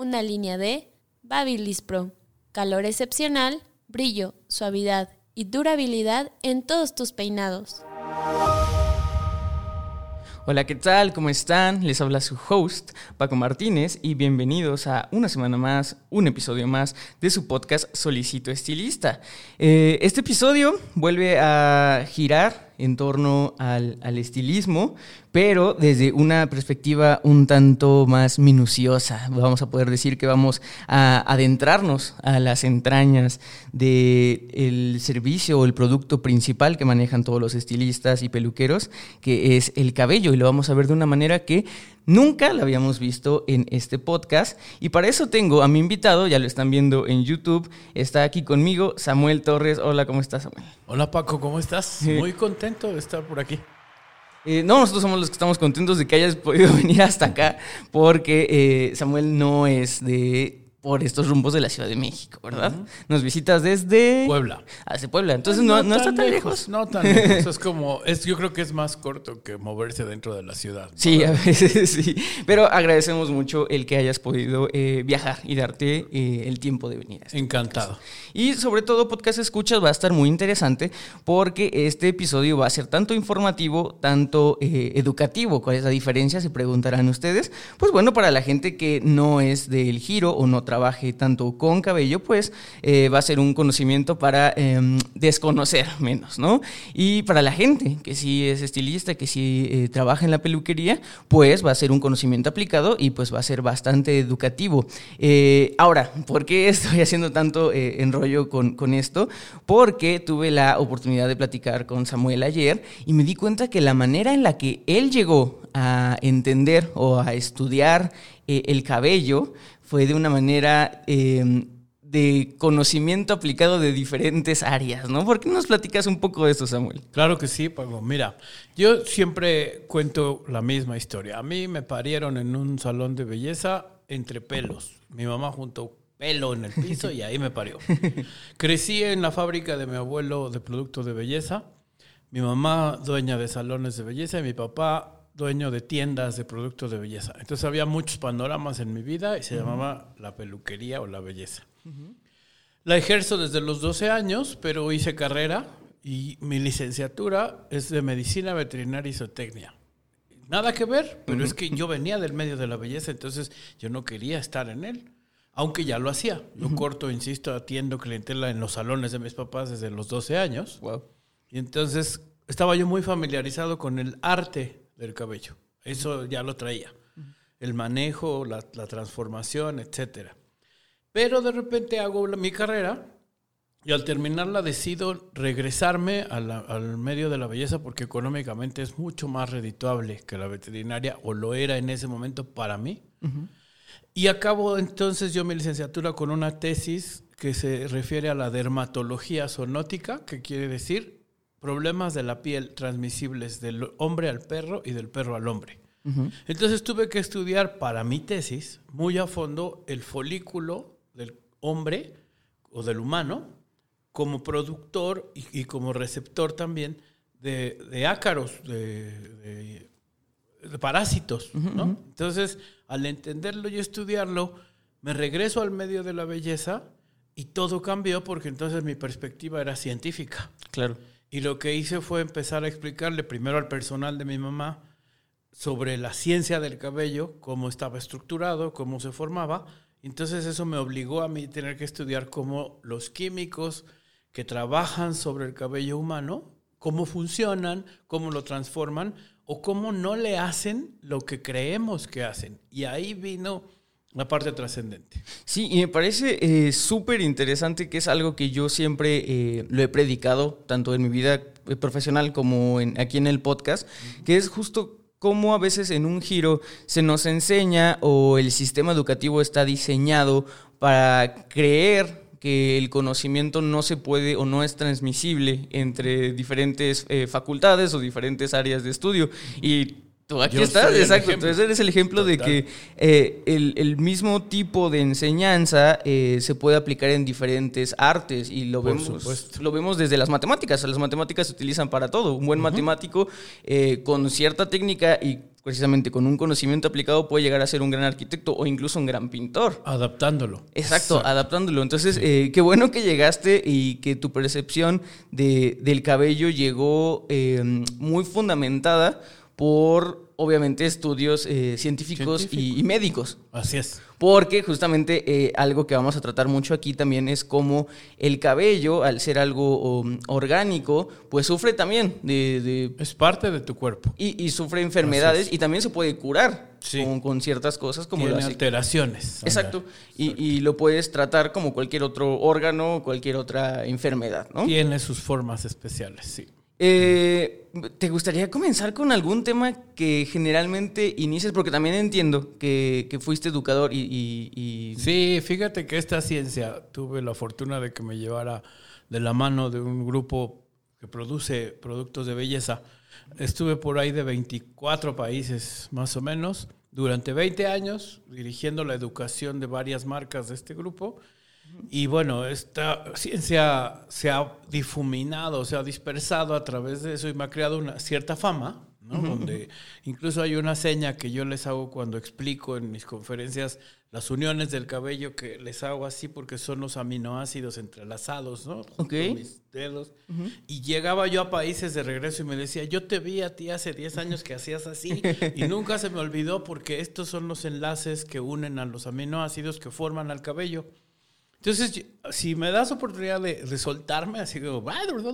una línea de Babyliss Pro. Calor excepcional, brillo, suavidad y durabilidad en todos tus peinados. Hola, ¿qué tal? ¿Cómo están? Les habla su host, Paco Martínez, y bienvenidos a una semana más, un episodio más de su podcast Solicito Estilista. Eh, este episodio vuelve a girar en torno al, estilismo, pero desde una perspectiva un tanto más minuciosa. Vamos a poder decir que vamos a adentrarnos a las entrañas del servicio o el producto principal que manejan todos los estilistas y peluqueros, que es el cabello, y lo vamos a ver de una manera que Nunca la habíamos visto en este podcast y para eso tengo a mi invitado, ya lo están viendo en YouTube, está aquí conmigo Samuel Torres. Hola, ¿cómo estás Samuel? Hola Paco, ¿cómo estás? Muy contento de estar por aquí. Eh, no, nosotros somos los que estamos contentos de que hayas podido venir hasta acá porque eh, Samuel no es de por estos rumbos de la Ciudad de México, ¿verdad? Nos visitas desde Puebla. Hace Puebla. Entonces no, no, está tan lejos. No tan lejos. es como, es, yo creo que es más corto que moverse dentro de la ciudad. Sí, a veces sí. Pero agradecemos mucho el que hayas podido eh, viajar y darte eh, el tiempo de venir. Este Encantado. Y sobre todo, Podcast Escuchas va a estar muy interesante porque este episodio va a ser tanto informativo, tanto eh, educativo. ¿Cuál es la diferencia? Se preguntarán ustedes. Pues bueno, para la gente que no es del giro o no trabaje tanto con cabello, pues eh, va a ser un conocimiento para em, desconocer menos, ¿no? Y para la gente que sí es estilista, que sí eh, trabaja en la peluquería, pues va a ser un conocimiento aplicado y pues va a ser bastante educativo. Eh, ahora, ¿por qué estoy haciendo tanto enrollo con, con esto? Porque tuve la oportunidad de platicar con Samuel ayer y me di cuenta que la manera en la que él llegó a entender o a estudiar el cabello fue de una manera em, de conocimiento aplicado de diferentes áreas, ¿no? ¿Por qué nos platicas un poco de eso, Samuel? Claro que sí, Paco. Mira, yo siempre cuento la misma historia. A mí me parieron en un salón de belleza entre pelos. Mi mamá juntó pelo en el piso y ahí me parió. Crecí en la fábrica de mi abuelo de productos de belleza. Mi mamá dueña de salones de belleza y mi papá dueño de tiendas de productos de belleza. Entonces había muchos panoramas en mi vida y se llamaba la peluquería o la belleza. La ejerzo desde los 12 años, pero hice carrera y mi licenciatura es de medicina veterinaria y zootecnia. Nada que ver, pero es que yo venía del medio de la belleza, entonces yo no quería estar en él, aunque ya lo hacía. Yo corto, insisto, atiendo clientela en los salones de mis papás desde los 12 años. Y entonces estaba yo muy familiarizado con el arte del cabello. Eso ya lo traía. El manejo, la, transformación, etcétera. Pero de repente hago mi carrera y al terminarla decido regresarme al medio de la belleza porque económicamente es mucho más redituable que la veterinaria, o lo era en ese momento para mí. Y acabo entonces yo mi licenciatura con una tesis que se refiere a la dermatología zoonótica, que quiere decir problemas de la piel transmisibles del hombre al perro y del perro al hombre. Entonces tuve que estudiar para mi tesis muy a fondo el folículo del hombre o del humano como productor y, como receptor también de, ácaros, de, parásitos. Entonces, al entenderlo y estudiarlo, me regreso al medio de la belleza y todo cambió porque entonces mi perspectiva era científica. Claro. Y lo que hice fue empezar a explicarle primero al personal de mi mamá sobre la ciencia del cabello, cómo estaba estructurado, cómo se formaba. Entonces eso me obligó a mí tener que estudiar cómo los químicos que trabajan sobre el cabello humano, cómo funcionan, cómo lo transforman o cómo no le hacen lo que creemos que hacen. Y ahí vino la parte trascendente. Sí, y me parece eh, súper interesante que es algo que yo siempre eh, lo he predicado, tanto en mi vida eh, profesional como en, aquí en el podcast, que es justo cómo a veces en un giro se nos enseña o el sistema educativo está diseñado para creer que el conocimiento no se puede o no es transmisible entre diferentes eh, facultades o diferentes áreas de estudio. Y tú aquí estás, exacto. Entonces eres el ejemplo de que eh, el, mismo tipo de enseñanza eh, se puede aplicar en diferentes artes y lo vemos, lo vemos desde las matemáticas. Las matemáticas se utilizan para todo. Un buen matemático con cierta técnica y precisamente con un conocimiento aplicado puede llegar a ser un gran arquitecto o incluso un gran pintor. Adaptándolo. Exacto, adaptándolo. Entonces, eh, qué bueno que llegaste y que tu percepción de, del cabello llegó eh, muy fundamentada por, obviamente, estudios eh, científicos y, médicos. Así es. Porque justamente eh, algo que vamos a tratar mucho aquí también es cómo el cabello, al ser algo um, orgánico, pues sufre también de, Es parte de tu cuerpo. Y, sufre enfermedades y también se puede curar con, ciertas cosas como Tiene alteraciones. Exacto. Y, y, lo puedes tratar como cualquier otro órgano, cualquier otra enfermedad, ¿no? Tiene sus formas especiales, sí. Eh, ¿Te gustaría comenzar con algún tema que generalmente inicies? Porque también entiendo que, fuiste educador y, Sí, fíjate que esta ciencia tuve la fortuna de que me llevara de la mano de un grupo que produce productos de belleza. Estuve por ahí de 24 países más o menos durante 20 años dirigiendo la educación de varias marcas de este grupo y bueno, esta ciencia se ha difuminado, se ha dispersado a través de eso y me ha creado una cierta fama, ¿no? Donde incluso hay una seña que yo les hago cuando explico en mis conferencias las uniones del cabello que les hago así porque son los aminoácidos entrelazados, ¿no? Ok. mis dedos. Y llegaba yo a países de regreso y me decía, yo te vi a ti hace 10 años que hacías así y nunca se me olvidó porque estos son los enlaces que unen a los aminoácidos que forman al cabello. Entonces, si me das oportunidad de, soltarme, así como,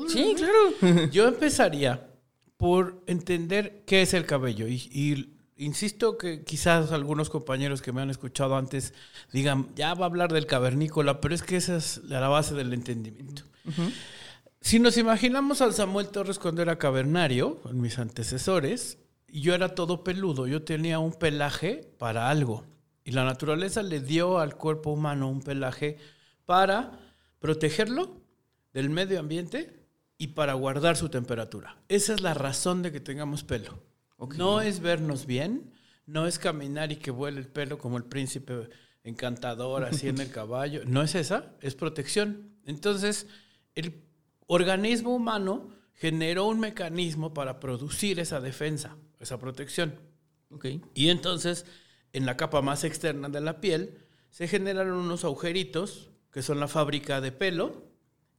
sí, claro. Yo empezaría por entender qué es el cabello. Y, insisto que quizás algunos compañeros que me han escuchado antes digan, ya va a hablar del cavernícola, pero es que esa es la base del entendimiento. Si nos imaginamos al Samuel Torres cuando era cavernario, mis antecesores, yo era todo peludo, yo tenía un pelaje para algo. Y la naturaleza le dio al cuerpo humano un pelaje para protegerlo del medio ambiente y para guardar su temperatura. Esa es la razón de que tengamos pelo. No es vernos bien, no es caminar y que vuele el pelo como el príncipe encantador así en el caballo. No es esa, es protección. Entonces, el organismo humano generó un mecanismo para producir esa defensa, esa protección. Y entonces, en la capa más externa de la piel, se generaron unos agujeritos que son la fábrica de pelo,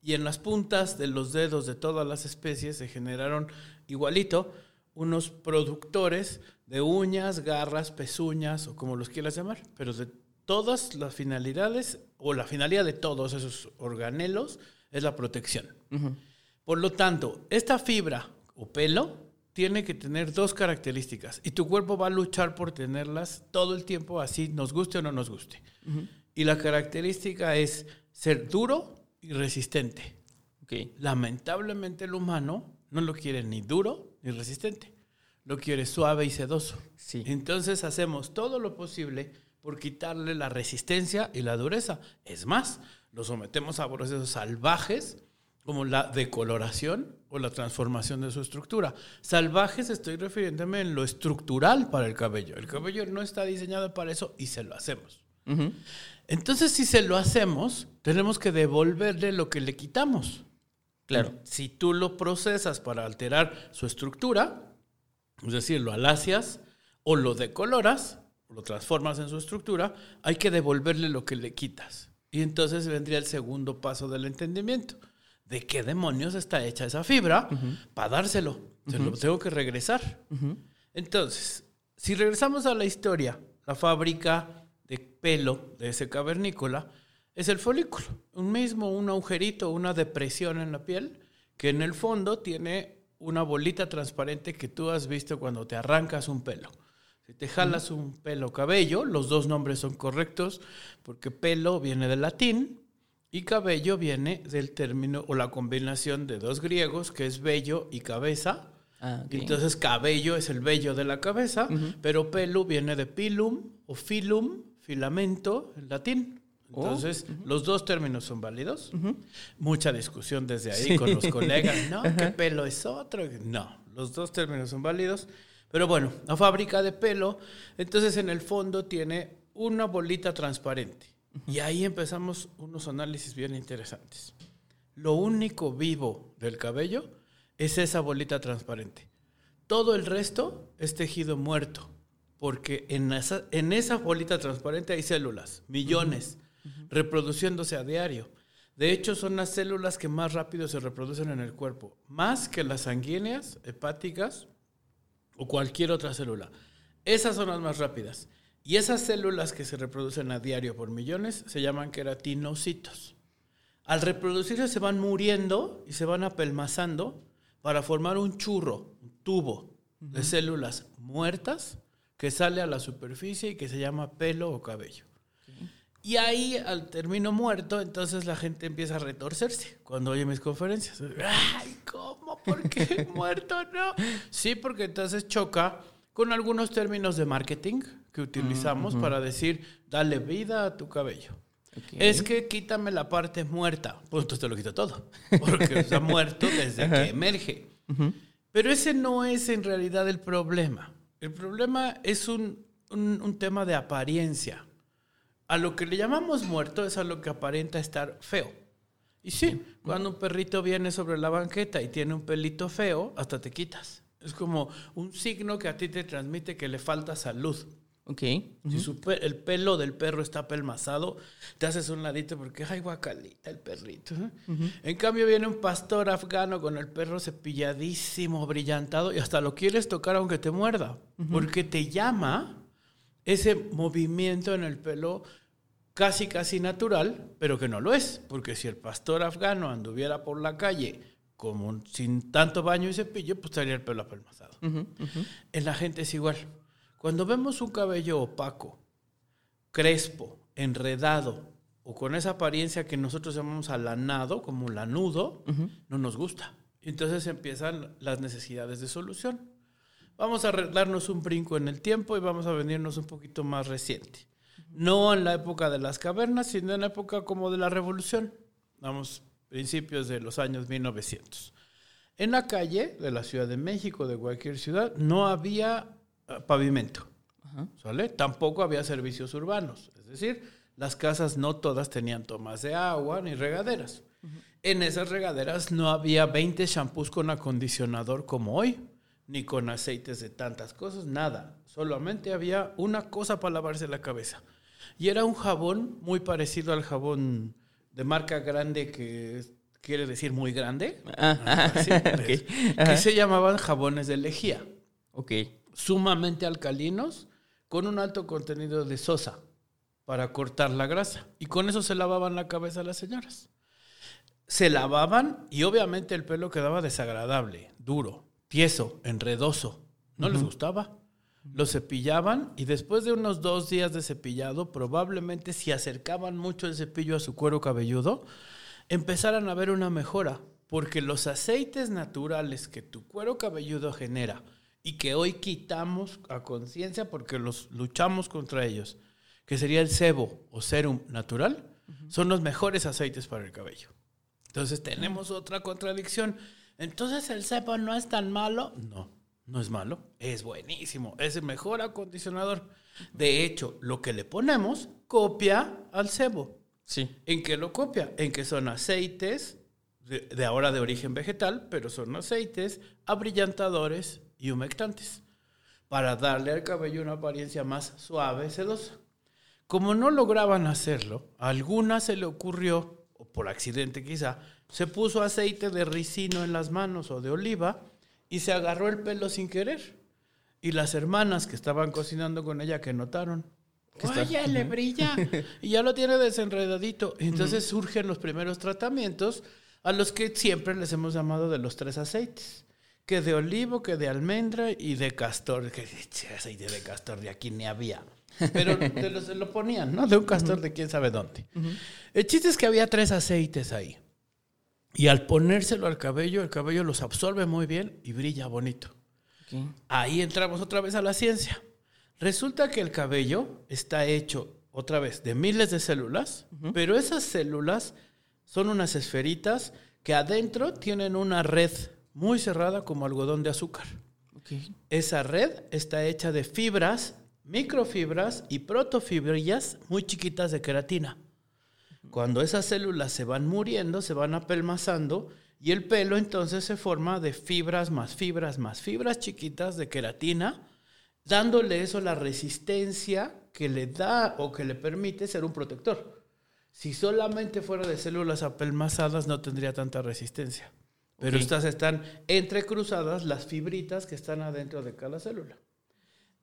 y en las puntas de los dedos de todas las especies se generaron igualito unos productores de uñas, garras, pezuñas o como los quieras llamar, pero de todas las finalidades o la finalidad de todos esos organelos es la protección. Por lo tanto, esta fibra o pelo tiene que tener dos características y tu cuerpo va a luchar por tenerlas todo el tiempo, así nos guste o no nos guste. Y la característica es ser duro y resistente. Lamentablemente el humano no lo quiere ni duro ni resistente. Lo quiere suave y sedoso. Entonces hacemos todo lo posible por quitarle la resistencia y la dureza. Es más, lo sometemos a procesos salvajes como la decoloración o la transformación de su estructura. Salvajes estoy refiriéndome en lo estructural para el cabello. El cabello no está diseñado para eso y se lo hacemos. Entonces, si se lo hacemos, tenemos que devolverle lo que le quitamos. Claro. Si tú lo procesas para alterar su estructura, es decir, lo alacias o lo decoloras, lo transformas en su estructura, hay que devolverle lo que le quitas. Y entonces vendría el segundo paso del entendimiento. ¿De qué demonios está hecha esa fibra para dárselo? Se lo tengo que regresar. Entonces, si regresamos a la historia, la fábrica de pelo de ese cavernícola es el folículo. Un mismo, un agujerito, una depresión en la piel que en el fondo tiene una bolita transparente que tú has visto cuando te arrancas un pelo. Si te jalas un pelo cabello, los dos nombres son correctos porque pelo viene del latín y cabello viene del término o la combinación de dos griegos que es vello y cabeza Ah. Entonces cabello es el vello de la cabeza, pero pelo viene de pilum o filum, filamento en latín. Oh, Entonces, los dos términos son válidos. Mucha discusión desde ahí con los colegas. No, que pelo es otro. No, los dos términos son válidos. Pero bueno, la fábrica de pelo, entonces en el fondo tiene una bolita transparente. Y ahí empezamos unos análisis bien interesantes. Lo único vivo del cabello es esa bolita transparente. Todo el resto es tejido muerto, porque en esa, en esa bolita transparente hay células, millones, reproduciéndose a diario. De hecho, son las células que más rápido se reproducen en el cuerpo, más que las sanguíneas, hepáticas o cualquier otra célula. Esas son las más rápidas. Y esas células que se reproducen a diario por millones se llaman queratinocitos. Al reproducirse se van muriendo y se van apelmazando para formar un churro, un tubo de células muertas que sale a la superficie y que se llama pelo o cabello. Y ahí, al término muerto, entonces la gente empieza a retorcerse cuando oye mis conferencias. Ay, ¿cómo? ¿Por qué muerto no? Sí, porque entonces choca con algunos términos de marketing que utilizamos para decir, dale vida a tu cabello. Es que quítame la parte muerta. Pues entonces te lo quito todo. Porque está muerto desde que emerge. Pero ese no es en realidad el problema. El problema es un, un- un tema de apariencia. A lo que le llamamos muerto es a lo que aparenta estar feo. Y sí, cuando un perrito viene sobre la banqueta y tiene un pelito feo, hasta te quitas. Es como un signo que a ti te transmite que le falta salud. Ok. Si su pe- el pelo del perro está pelmazado, te haces un ladito porque, ay, guacalita el perrito. ¿eh? En cambio, viene un pastor afgano con el perro cepilladísimo, brillantado, y hasta lo quieres tocar aunque te muerda, porque te llama ese movimiento en el pelo casi, casi natural, pero que no lo es, porque si el pastor afgano anduviera por la calle como un- sin tanto baño y cepillo, pues estaría el pelo apelmazado. En la gente es igual. Cuando vemos un cabello opaco, crespo, enredado, o con esa apariencia que nosotros llamamos alanado, como lanudo, no nos gusta. Entonces empiezan las necesidades de solución. Vamos a re- darnos un brinco en el tiempo y vamos a venirnos un poquito más reciente. No en la época de las cavernas, sino en la época como de la revolución. Vamos, principios de los años 1900. En la calle de la Ciudad de México, de cualquier ciudad, no había eh, pavimento. ¿Sale? Tampoco había servicios urbanos. Es decir, las casas no todas tenían tomas de agua ni regaderas. En esas regaderas no había 20 shampoos con acondicionador como hoy, ni con aceites de tantas cosas, nada. Solamente había una cosa para lavarse la cabeza. Y era un jabón muy parecido al jabón de marca grande que quiere decir muy grande. Ah, Así, pues, que se llamaban jabones de lejía Ok. Sumamente alcalinos con un alto contenido de sosa para cortar la grasa. Y con eso se lavaban la cabeza las señoras. Se lavaban y obviamente el pelo quedaba desagradable, duro, tieso, enredoso. No les gustaba. Lo cepillaban y después de unos dos días de cepillado, probablemente si acercaban mucho el cepillo a su cuero cabelludo, empezaran a ver una mejora, porque los aceites naturales que tu cuero cabelludo genera y que hoy quitamos a conciencia porque los luchamos contra ellos, que sería el sebo o serum natural, son los mejores aceites para el cabello. Entonces tenemos otra contradicción. Entonces el sebo no es tan malo. No, no es malo. Es buenísimo. Es el mejor acondicionador. De hecho, lo que le ponemos copia al sebo. Sí. ¿En qué lo copia? En que son aceites, de, de ahora de origen vegetal, pero son aceites abrillantadores y humectantes, para darle al cabello una apariencia más suave, sedosa. Como no lograban hacerlo, a alguna se le ocurrió, o por accidente quizá, se puso aceite de ricino en las manos o de oliva y se agarró el pelo sin querer. Y las hermanas que estaban cocinando con ella que notaron, Oye, le brilla. Y ya lo tiene desenredadito. Y entonces surgen los primeros tratamientos a los que siempre les hemos llamado de los tres aceites. Que de olivo, que de almendra y de castor. Que aceite de castor de aquí ni había. Pero te lo, se lo ponían, ¿no? De un castor de quién sabe dónde. El chiste es que había tres aceites ahí. Y al ponérselo al cabello, el cabello los absorbe muy bien y brilla bonito. Ahí entramos otra vez a la ciencia. Resulta que el cabello está hecho otra vez de miles de células, pero esas células son unas esferitas que adentro tienen una red muy cerrada como algodón de azúcar. Esa red está hecha de fibras, microfibras y protofibrillas muy chiquitas de queratina. Cuando esas células se van muriendo, se van apelmazando y el pelo entonces se forma de fibras más fibras más fibras chiquitas de queratina, dándole eso la resistencia que le da o que le permite ser un protector. Si solamente fuera de células apelmazadas no tendría tanta resistencia. Pero estas están entrecruzadas las fibritas que están adentro de cada célula.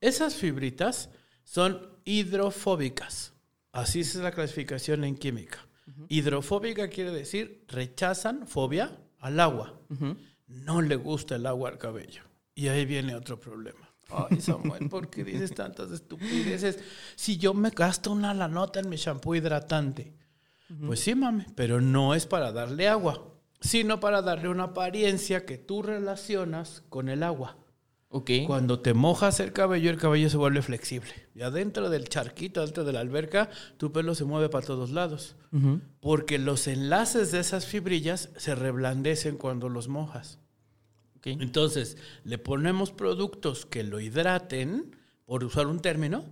Esas fibritas son hidrofóbicas. Así es la clasificación en química. Hidrofóbica quiere decir rechazan fobia al agua. No le gusta el agua al cabello. Y ahí viene otro problema. Ay, Samuel, ¿por qué dices tantas estupideces? Si yo me gasto una la nota en mi shampoo hidratante. Pues sí, mami, pero no es para darle agua, sino para darle una apariencia que tú relacionas con el agua. Ok. Cuando te mojas el cabello, el cabello se vuelve flexible. Y adentro del charquito, adentro de la alberca, tu pelo se mueve para todos lados. Porque los enlaces de esas fibrillas se reblandecen cuando los mojas. Ok. Entonces, le ponemos productos que lo hidraten, por usar un término,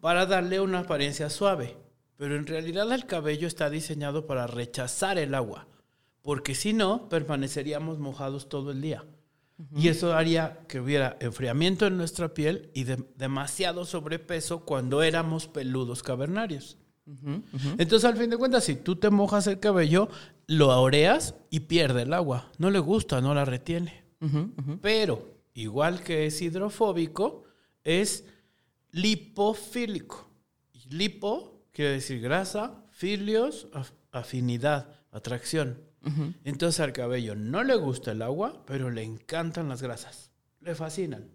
para darle una apariencia suave. Pero en realidad el cabello está diseñado para rechazar el agua, porque si no, permaneceríamos mojados todo el día. Y eso haría que hubiera enfriamiento en nuestra piel y de- demasiado sobrepeso cuando éramos peludos cavernarios. Entonces, al fin de cuentas, si tú te mojas el cabello, lo aureas y pierde el agua. No le gusta, no la retiene. Pero, igual que es hidrofóbico, es lipofílico. Lipo quiere decir grasa, filios, af- afinidad, atracción. Entonces al cabello no le gusta el agua, pero le encantan las grasas. Le fascinan.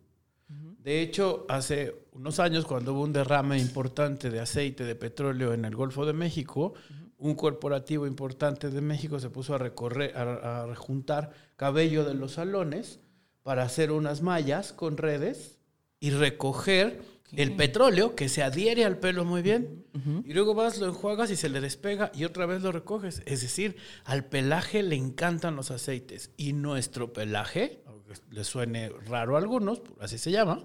De hecho, hace unos años, cuando hubo un derrame importante de aceite de petróleo en el Golfo de México, un corporativo importante de México se puso a recorrer, a, a rejuntar cabello de los salones para hacer unas mallas con redes y recoger el petróleo que se adhiere al pelo muy bien. Y luego vas, lo enjuagas y se le despega y otra vez lo recoges. Es decir, al pelaje le encantan los aceites. Y nuestro pelaje, aunque le suene raro a algunos, así se llama,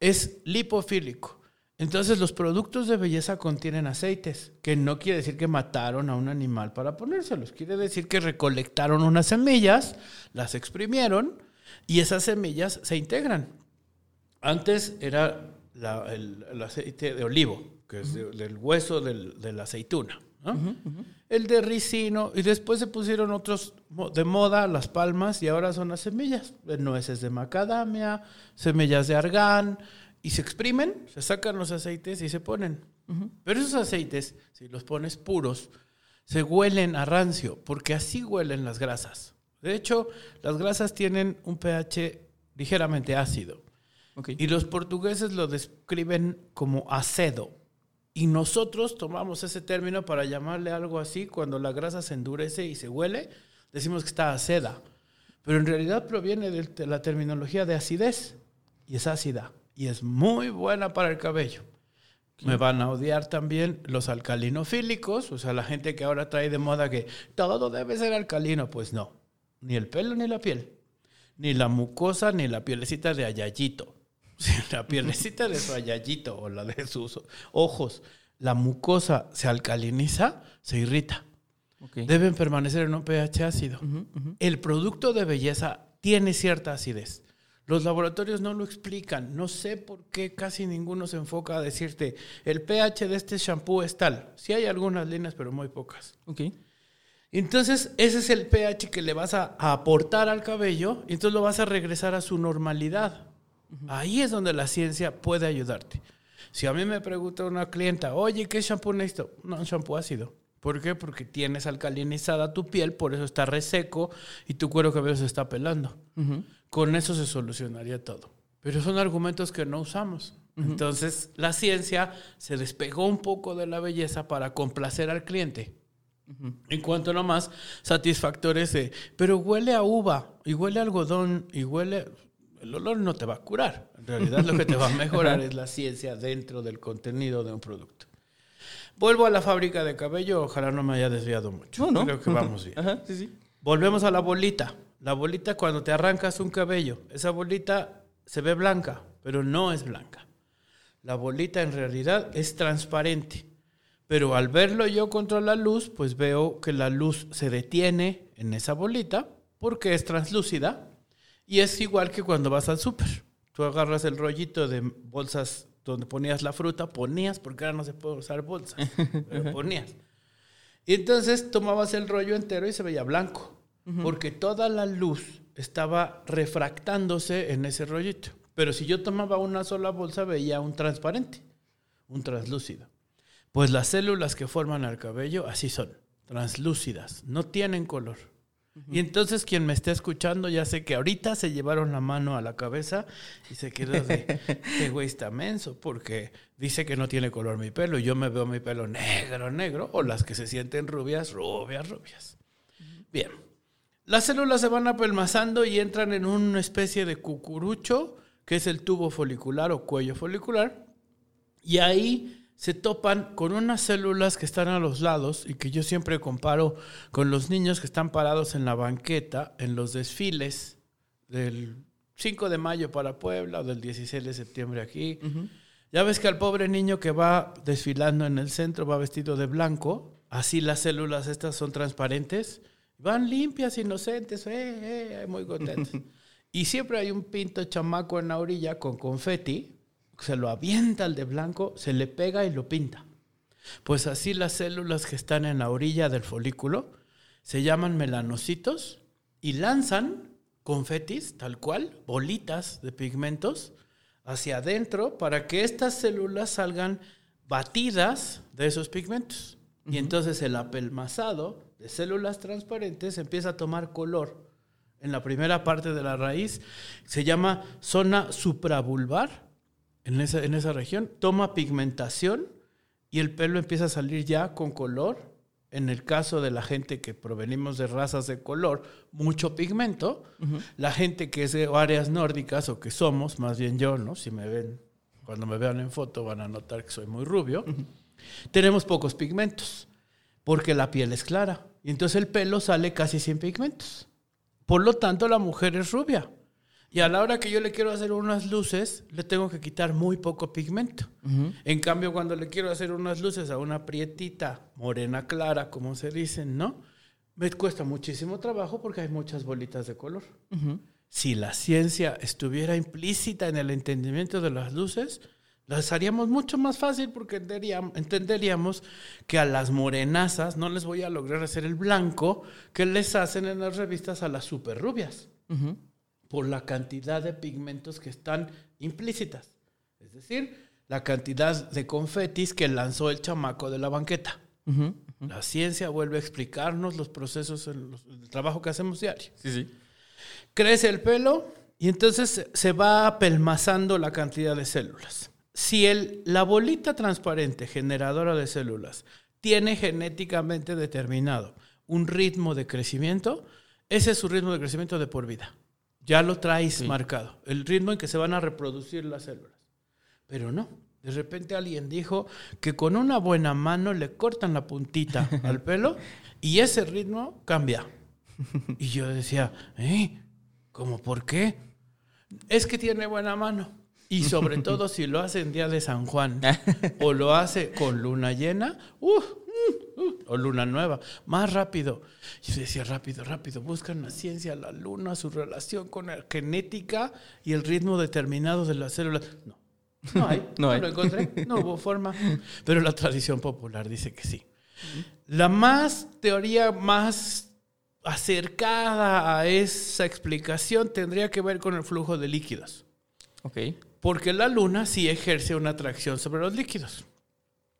es lipofílico. Entonces los productos de belleza contienen aceites, que no quiere decir que mataron a un animal para ponérselos, quiere decir que recolectaron unas semillas, las exprimieron y esas semillas se integran. Antes era la- el, el aceite de olivo, que es de- del hueso del- de la aceituna. ¿no? El de ricino, y después se pusieron otros de moda, las palmas, y ahora son las semillas, de nueces de macadamia, semillas de argán, y se exprimen, se sacan los aceites y se ponen. Pero esos aceites, si los pones puros, se huelen a rancio, porque así huelen las grasas. De hecho, las grasas tienen un pH ligeramente ácido. Y los portugueses lo describen como acedo. Y nosotros tomamos ese término para llamarle algo así cuando la grasa se endurece y se huele, decimos que está aceda. Pero en realidad proviene de de la terminología de acidez y es ácida y es muy buena para el cabello. Me van a odiar también los alcalinofílicos, o sea, la gente que ahora trae de moda que todo debe ser alcalino. Pues no, ni el pelo ni la piel, ni la mucosa ni la pielecita de ayayito. Si la pielecita de su ayayito o la de sus ojos, la mucosa se alcaliniza, se irrita. Ok. Deben permanecer en un pH ácido. El producto de belleza tiene cierta acidez. Los laboratorios no lo explican. No sé por qué casi ninguno se enfoca a decirte el pH de este shampoo es tal. Sí hay algunas líneas, pero muy pocas. Ok. Entonces, ese es el pH que le vas a, a aportar al cabello y entonces lo vas a regresar a su normalidad. Ahí es donde la ciencia puede ayudarte. Si a mí me pregunta una clienta, oye, ¿qué shampoo necesito? No, un shampoo ácido. ¿Por qué? Porque tienes alcalinizada tu piel, por eso está reseco y tu cuero cabelludo se está pelando. Con eso se solucionaría todo. Pero son argumentos que no usamos. Entonces, la ciencia se despegó un poco de la belleza para complacer al cliente. En cuanto nomás satisfactores de, pero huele a uva y huele a algodón y huele... El olor no te va a curar. En realidad lo que te va a mejorar es la ciencia dentro del contenido de un producto. Vuelvo a la fábrica de cabello, ojalá no me haya desviado mucho. No, no. Creo que vamos bien. Ajá, sí, sí. Volvemos a la bolita. La bolita cuando te arrancas un cabello, esa bolita se ve blanca, pero no es blanca. La bolita en realidad es transparente. Pero al verlo yo contra la luz, pues veo que la luz se detiene en esa bolita porque es translúcida y es igual que cuando vas al súper. Tú agarras el rollito de bolsas donde ponías la fruta, ponías, porque ahora no se puede usar bolsas, pero ponías. Y entonces tomabas el rollo entero y se veía blanco, porque toda la luz estaba refractándose en ese rollito. Pero si yo tomaba una sola bolsa, veía un transparente, un translúcido. Pues las células que forman el cabello así son, translúcidas, no tienen color. Y entonces quien me esté escuchando ya sé que ahorita se llevaron la mano a la cabeza y se quedó de, este güey está menso, porque dice que no tiene color mi pelo y yo me veo mi pelo negro, negro, o las que se sienten rubias, rubias, rubias. Bien, las células se van apelmazando y entran en una especie de cucurucho, que es el tubo folicular o cuello folicular, y ahí se topan con unas células que están a los lados y que yo siempre comparo con los niños que están parados en la banqueta en los desfiles del 5 de mayo para Puebla o del 16 de septiembre aquí. Ya ves que al pobre niño que va desfilando en el centro va vestido de blanco, así las células estas son transparentes, van limpias, inocentes, eh, eh, muy contentos. y siempre hay un pinto chamaco en la orilla con confeti se lo avienta al de blanco, se le pega y lo pinta. Pues así las células que están en la orilla del folículo se llaman melanocitos y lanzan confetis, tal cual, bolitas de pigmentos, hacia adentro para que estas células salgan batidas de esos pigmentos. Y entonces el apelmazado de células transparentes empieza a tomar color. En la primera parte de la raíz se llama zona supravulvar en esa, en esa región, toma pigmentación y el pelo empieza a salir ya con color. En el caso de la gente que provenimos de razas de color, mucho pigmento. La gente que es de áreas nórdicas o que somos, más bien yo, ¿no? Si me ven, cuando me vean en foto van a notar que soy muy rubio. Tenemos pocos pigmentos porque la piel es clara y entonces el pelo sale casi sin pigmentos. Por lo tanto, la mujer es rubia. Y a la hora que yo le quiero hacer unas luces, le tengo que quitar muy poco pigmento. En cambio, cuando le quiero hacer unas luces a una prietita, morena clara, como se dicen, ¿no? Me cuesta muchísimo trabajo porque hay muchas bolitas de color. Si la ciencia estuviera implícita en el entendimiento de las luces, las haríamos mucho más fácil porque entenderíamos, que a las morenazas no les voy a lograr hacer el blanco que les hacen en las revistas a las super rubias por la cantidad de pigmentos que están implícitas. Es decir, la cantidad de confetis que lanzó el chamaco de la banqueta. La ciencia vuelve a explicarnos los procesos, el, trabajo que hacemos diario. Sí, sí. Crece el pelo y entonces se va apelmazando la cantidad de células. Si el, la bolita transparente generadora de células tiene genéticamente determinado un ritmo de crecimiento, ese es su ritmo de crecimiento de por vida. Ya lo traes marcado, el ritmo en que se van a reproducir las células. Pero no, de repente alguien dijo que con una buena mano le cortan la puntita al pelo y ese ritmo cambia. Y yo decía, ¿eh? ¿Cómo por qué? Es que tiene buena mano. Y sobre todo si lo hace en día de San Juan o lo hace con luna llena, uh, o luna nueva, más rápido. Yo decía, rápido, rápido, buscan la ciencia, la luna, su relación con la genética y el ritmo determinado de las células. No, no hay, no, lo encontré, no hubo forma. Pero la tradición popular dice que sí. La más teoría más acercada a esa explicación tendría que ver con el flujo de líquidos. Ok. Porque la luna sí ejerce una atracción sobre los líquidos.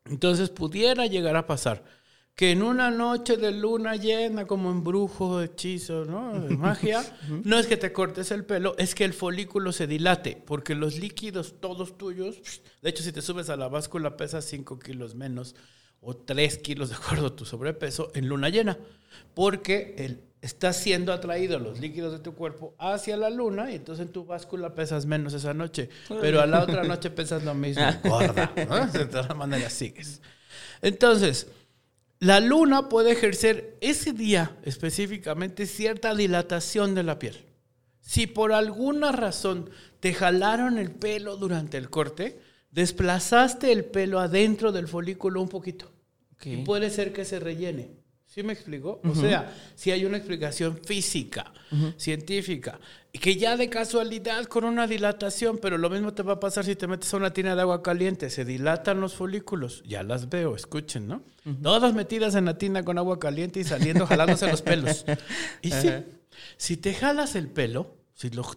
Entonces pudiera llegar a pasar que en una noche de luna llena, como en brujo, hechizo, ¿no? De magia, no es que te cortes el pelo, es que el folículo se dilate, porque los líquidos todos tuyos, de hecho si te subes a la báscula pesas 5 kilos menos, o 3 kilos de acuerdo a tu sobrepeso en luna llena, porque el, estás siendo atraído los líquidos de tu cuerpo hacia la luna y entonces en tu báscula pesas menos esa noche, pero a la otra noche pesas lo mismo, gorda, ¿no? De todas maneras sigues. Entonces, la luna puede ejercer ese día específicamente cierta dilatación de la piel. Si por alguna razón te jalaron el pelo durante el corte, desplazaste el pelo adentro del folículo un poquito. Y puede ser que se rellene. ¿Sí me explico? O sea, si hay una explicación física, científica, y que ya de casualidad con una dilatación, pero lo mismo te va a pasar si te metes a una tina de agua caliente, se dilatan los folículos, ya las veo, escuchen, ¿no? Todas metidas en la tina con agua caliente y saliendo jalándose los pelos. Y sí, si te jalas el pelo, si lo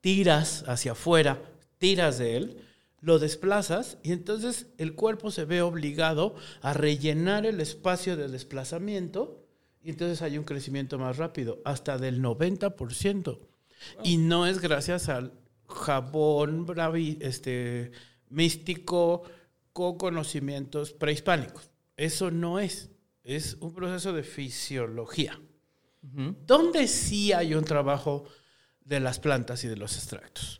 tiras hacia afuera, tiras de él, lo desplazas y entonces el cuerpo se ve obligado a rellenar el espacio de desplazamiento y entonces hay un crecimiento más rápido, hasta del 90%. Y no es gracias al jabón bravi, este, místico con conocimientos prehispánicos. Eso no es. Es un proceso de fisiología. Donde sí hay un trabajo de las plantas y de los extractos.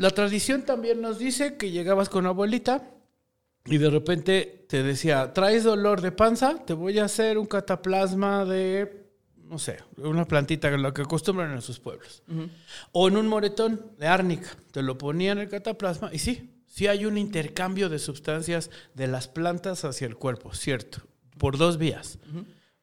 La tradición también nos dice que llegabas con abuelita y de repente te decía, ¿traes dolor de panza? Te voy a hacer un cataplasma de, no sé, una plantita, lo que acostumbran en sus pueblos. O en un moretón de árnica, te lo ponían en el cataplasma y sí, sí hay un intercambio de sustancias de las plantas hacia el cuerpo, cierto, por dos vías.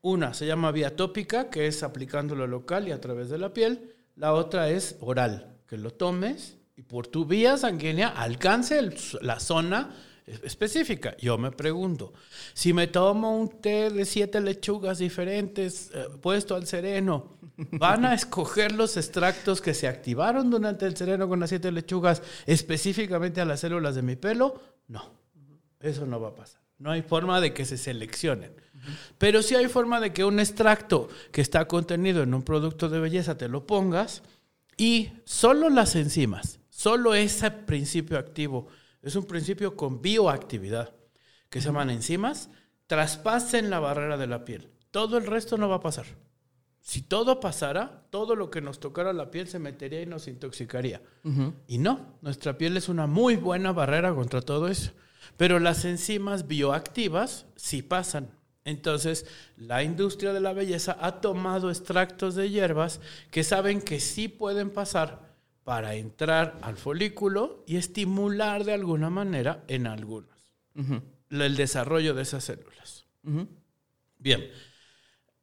Una se llama vía tópica, que es aplicándolo local y a través de la piel. La otra es oral, que lo tomes y por tu vía sanguínea alcance la zona específica. Yo me pregunto, si me tomo un té de siete lechugas diferentes eh, puesto al sereno, ¿van a escoger los extractos que se activaron durante el sereno con las siete lechugas específicamente a las células de mi pelo? No, eso no va a pasar. No hay forma de que se seleccionen. Pero sí hay forma de que un extracto que está contenido en un producto de belleza te lo pongas y solo las enzimas Solo ese principio activo es un principio con bioactividad, que se llaman enzimas, traspasen la barrera de la piel. Todo el resto no va a pasar. Si todo pasara, todo lo que nos tocara la piel se metería y nos intoxicaría. Y no, nuestra piel es una muy buena barrera contra todo eso. Pero las enzimas bioactivas sí pasan. Entonces, la industria de la belleza ha tomado extractos de hierbas que saben que sí pueden pasar para entrar al folículo y estimular de alguna manera en algunos el desarrollo de esas células. Bien,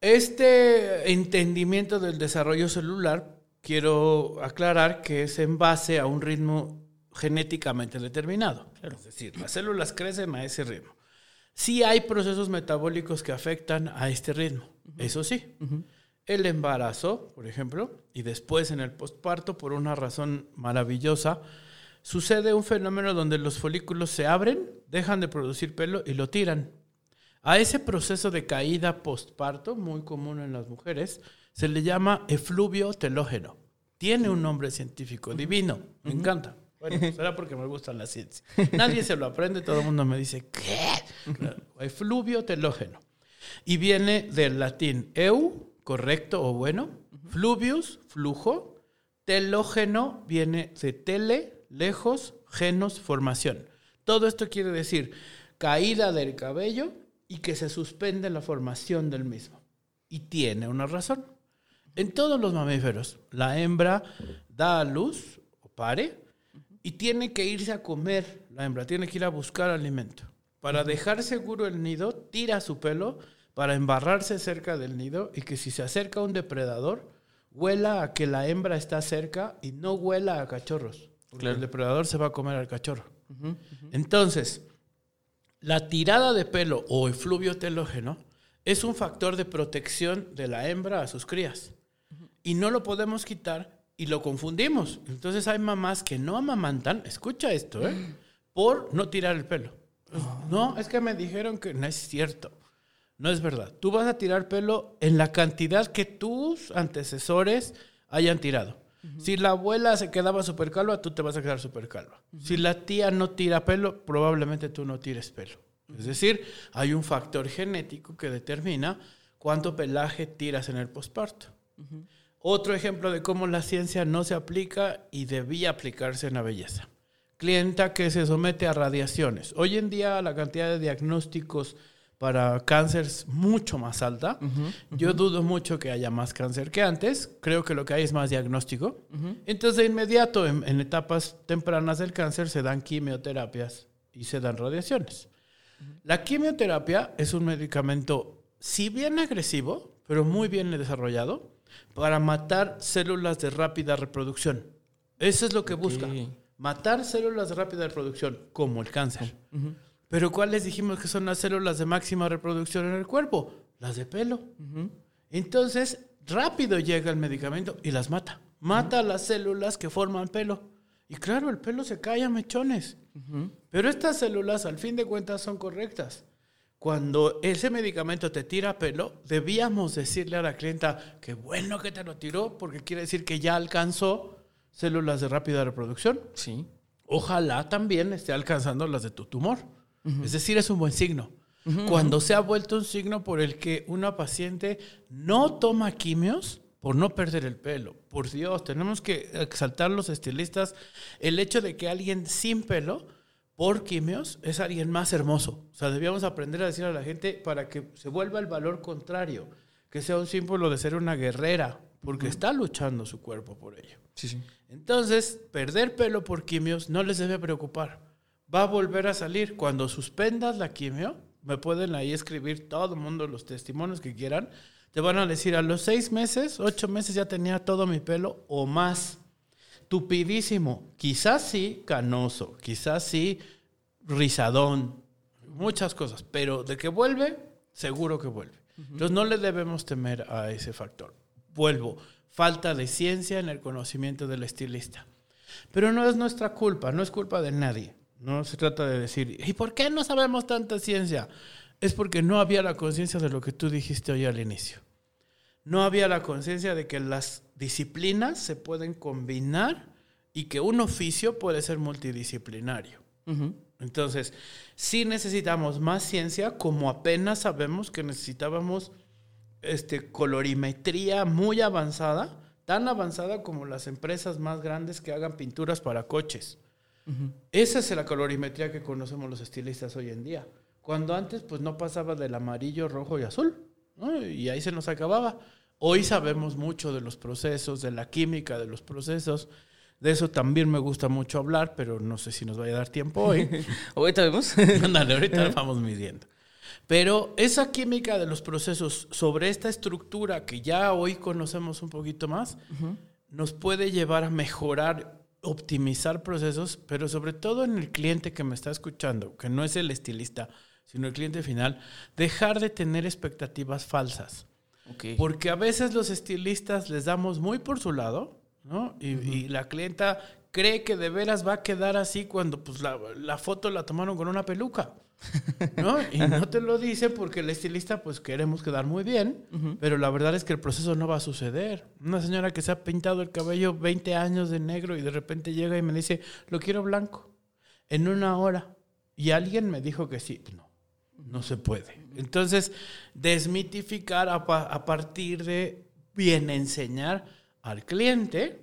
este entendimiento del desarrollo celular quiero aclarar que es en base a un ritmo genéticamente determinado. Es decir, las células crecen a ese ritmo. Sí hay procesos metabólicos que afectan a este ritmo, eso sí el embarazo, por ejemplo, y después en el postparto, por una razón maravillosa, sucede un fenómeno donde los folículos se abren, dejan de producir pelo y lo tiran. A ese proceso de caída postparto, muy común en las mujeres, se le llama efluvio telógeno. Tiene un nombre científico, divino, me encanta. Bueno, será porque me gusta la ciencia. Nadie se lo aprende, todo el mundo me dice, ¿qué? Efluvio telógeno. Y viene del latín eu, correcto o bueno. Fluvius, flujo. Telógeno viene de tele, lejos, genos, formación. Todo esto quiere decir caída del cabello y que se suspende la formación del mismo. Y tiene una razón. En todos los mamíferos, la hembra da a luz o pare y tiene que irse a comer. La hembra tiene que ir a buscar alimento. Para dejar seguro el nido, tira su pelo para embarrarse cerca del nido y que si se acerca un depredador, huela a que la hembra está cerca y no huela a cachorros. Porque el depredador se va a comer al cachorro. Entonces, la tirada de pelo o efluvio telógeno es un factor de protección de la hembra a sus crías. Y no lo podemos quitar y lo confundimos. Entonces hay mamás que no amamantan, escucha esto, ¿eh? por no tirar el pelo. No, es que me dijeron que no es cierto. No es verdad. Tú vas a tirar pelo en la cantidad que tus antecesores hayan tirado. Si la abuela se quedaba súper calva, tú te vas a quedar súper calva. Si la tía no tira pelo, probablemente tú no tires pelo. Es decir, hay un factor genético que determina cuánto pelaje tiras en el posparto. Otro ejemplo de cómo la ciencia no se aplica y debía aplicarse en la belleza. Clienta que se somete a radiaciones. Hoy en día la cantidad de diagnósticos para cáncer mucho más alta. Yo dudo mucho que haya más cáncer que antes. Creo que lo que hay es más diagnóstico. Entonces, de inmediato, en, en, etapas tempranas del cáncer, se dan quimioterapias y se dan radiaciones. La quimioterapia es un medicamento, si bien agresivo, pero muy bien desarrollado, para matar células de rápida reproducción. Eso es lo que busca. Matar células de rápida reproducción, como el cáncer. Pero ¿cuáles dijimos que son las células de máxima reproducción en el cuerpo? Las de pelo. Entonces, rápido llega el medicamento y las mata. Mata las células que forman pelo. Y claro, el pelo se cae a mechones. Pero estas células, al fin de cuentas, son correctas. Cuando ese medicamento te tira pelo, debíamos decirle a la clienta que bueno que te lo tiró, porque quiere decir que ya alcanzó células de rápida reproducción. Sí. Ojalá también esté alcanzando las de tu tumor. Es decir, es un buen signo. Cuando se ha vuelto un signo por el que una paciente no toma quimios por no perder el pelo. Por Dios, tenemos que exaltar los estilistas el hecho de que alguien sin pelo por quimios es alguien más hermoso. O sea, debíamos aprender a decir a la gente para que se vuelva el valor contrario, que sea un símbolo de ser una guerrera, porque está luchando su cuerpo por ello. Sí, sí. Entonces, perder pelo por quimios no les debe preocupar. Va a volver a salir. Cuando suspendas la quimio, me pueden ahí escribir todo el mundo los testimonios que quieran. Te van a decir, a los seis meses, ocho meses ya tenía todo mi pelo o más tupidísimo, quizás sí canoso, quizás sí rizadón, muchas cosas, pero de que vuelve, seguro que vuelve. Entonces no le debemos temer a ese factor. Vuelvo, falta de ciencia en el conocimiento del estilista. Pero no es nuestra culpa, no es culpa de nadie. No se trata de decir, ¿y por qué no sabemos tanta ciencia? Es porque no había la conciencia de lo que tú dijiste hoy al inicio. No había la conciencia de que las disciplinas se pueden combinar y que un oficio puede ser multidisciplinario. Entonces, sí necesitamos más ciencia, como apenas sabemos que necesitábamos este, colorimetría muy avanzada, tan avanzada como las empresas más grandes que hagan pinturas para coches. Esa es la colorimetría que conocemos los estilistas hoy en día. Cuando antes pues no pasaba del amarillo, rojo y azul, y ahí se nos acababa. Hoy sabemos mucho de los procesos, de la química de los procesos. De eso también me gusta mucho hablar, pero no sé si nos vaya a dar tiempo hoy. ahorita vemos. Ándale, ahorita vamos midiendo. Pero esa química de los procesos sobre esta estructura que ya hoy conocemos un poquito más, nos puede llevar a mejorar, optimizar procesos, pero sobre todo en el cliente que me está escuchando, que no es el estilista, sino el cliente final, dejar de tener expectativas falsas. Porque a veces los estilistas les damos muy por su lado, ¿no? Y, la clienta cree que de veras va a quedar así cuando pues la, foto la tomaron con una peluca. ¿No? Y no te lo dice porque el estilista pues queremos quedar muy bien, pero la verdad es que el proceso no va a suceder. Una señora que se ha pintado el cabello 20 años de negro y de repente llega y me dice, lo quiero blanco, en una hora. Y alguien me dijo que sí. No, no se puede. Entonces, desmitificar a, partir de bien enseñar al cliente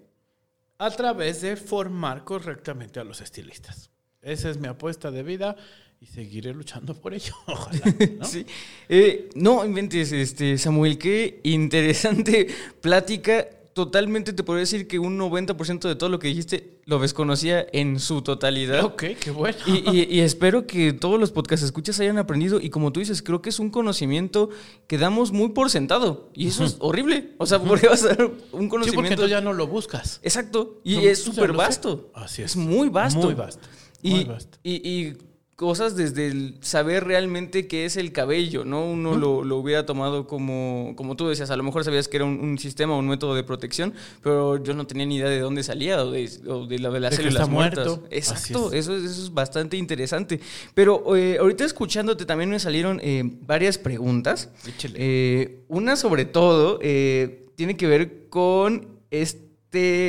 a través de formar correctamente a los estilistas. Esa es mi apuesta de vida y seguiré luchando por ello. Ojalá. ¿no? sí. Eh, no inventes, este, Samuel, qué interesante plática totalmente te podría decir que un 90% de todo lo que dijiste lo desconocía en su totalidad. Ok, qué bueno. Y, espero que todos los podcast escuchas hayan aprendido. Y como tú dices, creo que es un conocimiento que damos muy por sentado. Y eso es horrible. O sea, porque vas a dar un conocimiento. Sí, porque tú ya no lo buscas. Exacto. Y es súper vasto. Así es. Es muy vasto. Muy vasto. Muy vasto. y cosas desde el saber realmente qué es el cabello, ¿no? Uno lo, hubiera tomado como, como tú decías, a lo mejor sabías que era un, sistema, un método de protección, pero yo no tenía ni idea de dónde salía o de, de, la, de las células muertas. Exacto, eso, es, eso es bastante interesante. Pero eh, ahorita escuchándote también me salieron eh, varias preguntas. Eh, una sobre todo tiene que ver con este,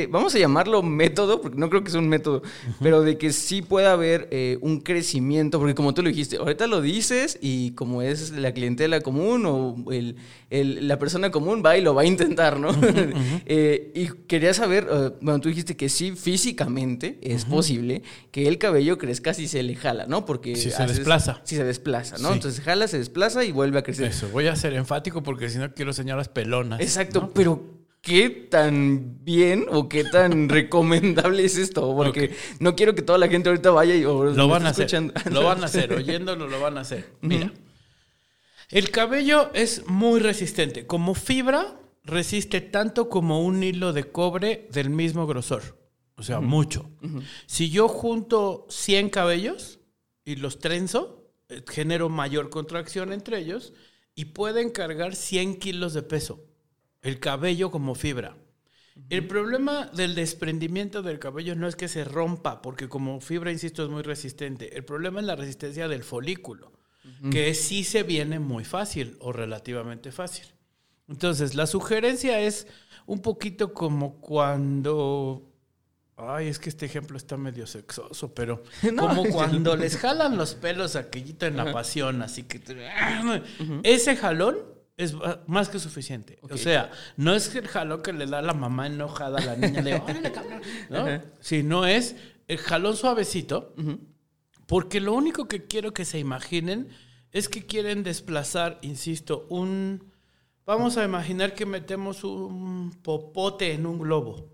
vamos a llamarlo método, porque no creo que sea un método, pero de que sí pueda haber eh, un crecimiento, porque como tú lo dijiste, ahorita lo dices y como es la clientela común o el, la persona común va y lo va a intentar, ¿no? Eh, y quería saber, eh, bueno, tú dijiste que sí, físicamente es posible que el cabello crezca si se le jala, ¿no? Porque si se desplaza. Si se desplaza, ¿no? Entonces jala, se desplaza y vuelve a crecer. Eso, voy a ser enfático porque si no quiero señalar pelonas. Exacto, pero ¿qué tan bien o qué tan recomendable es esto? Porque no quiero que toda la gente ahorita vaya y lo van a hacer. Lo van a hacer, oyéndolo lo van a hacer. Mira, el cabello es muy resistente. Como fibra, resiste tanto como un hilo de cobre del mismo grosor. O sea, mucho. Si yo junto 100 cabellos y los trenzo, eh, genero mayor contracción entre ellos y pueden cargar 100 kilos de peso el cabello como fibra. El problema del desprendimiento del cabello no es que se rompa, porque como fibra, insisto, es muy resistente. El problema es la resistencia del folículo, que sí se viene muy fácil o relativamente fácil. Entonces, la sugerencia es un poquito como cuando... Ay, es que este ejemplo está medio sexoso, pero como cuando les jalan los pelos aquellito en la pasión, así que... Ese jalón es más que suficiente. O sea, no es el jalón que le da la mamá enojada a la niña de, órale, cabrón, ¿no? Sino es el jalón suavecito, porque lo único que quiero que se imaginen es que quieren desplazar, insisto, un... Vamos a imaginar que metemos un popote en un globo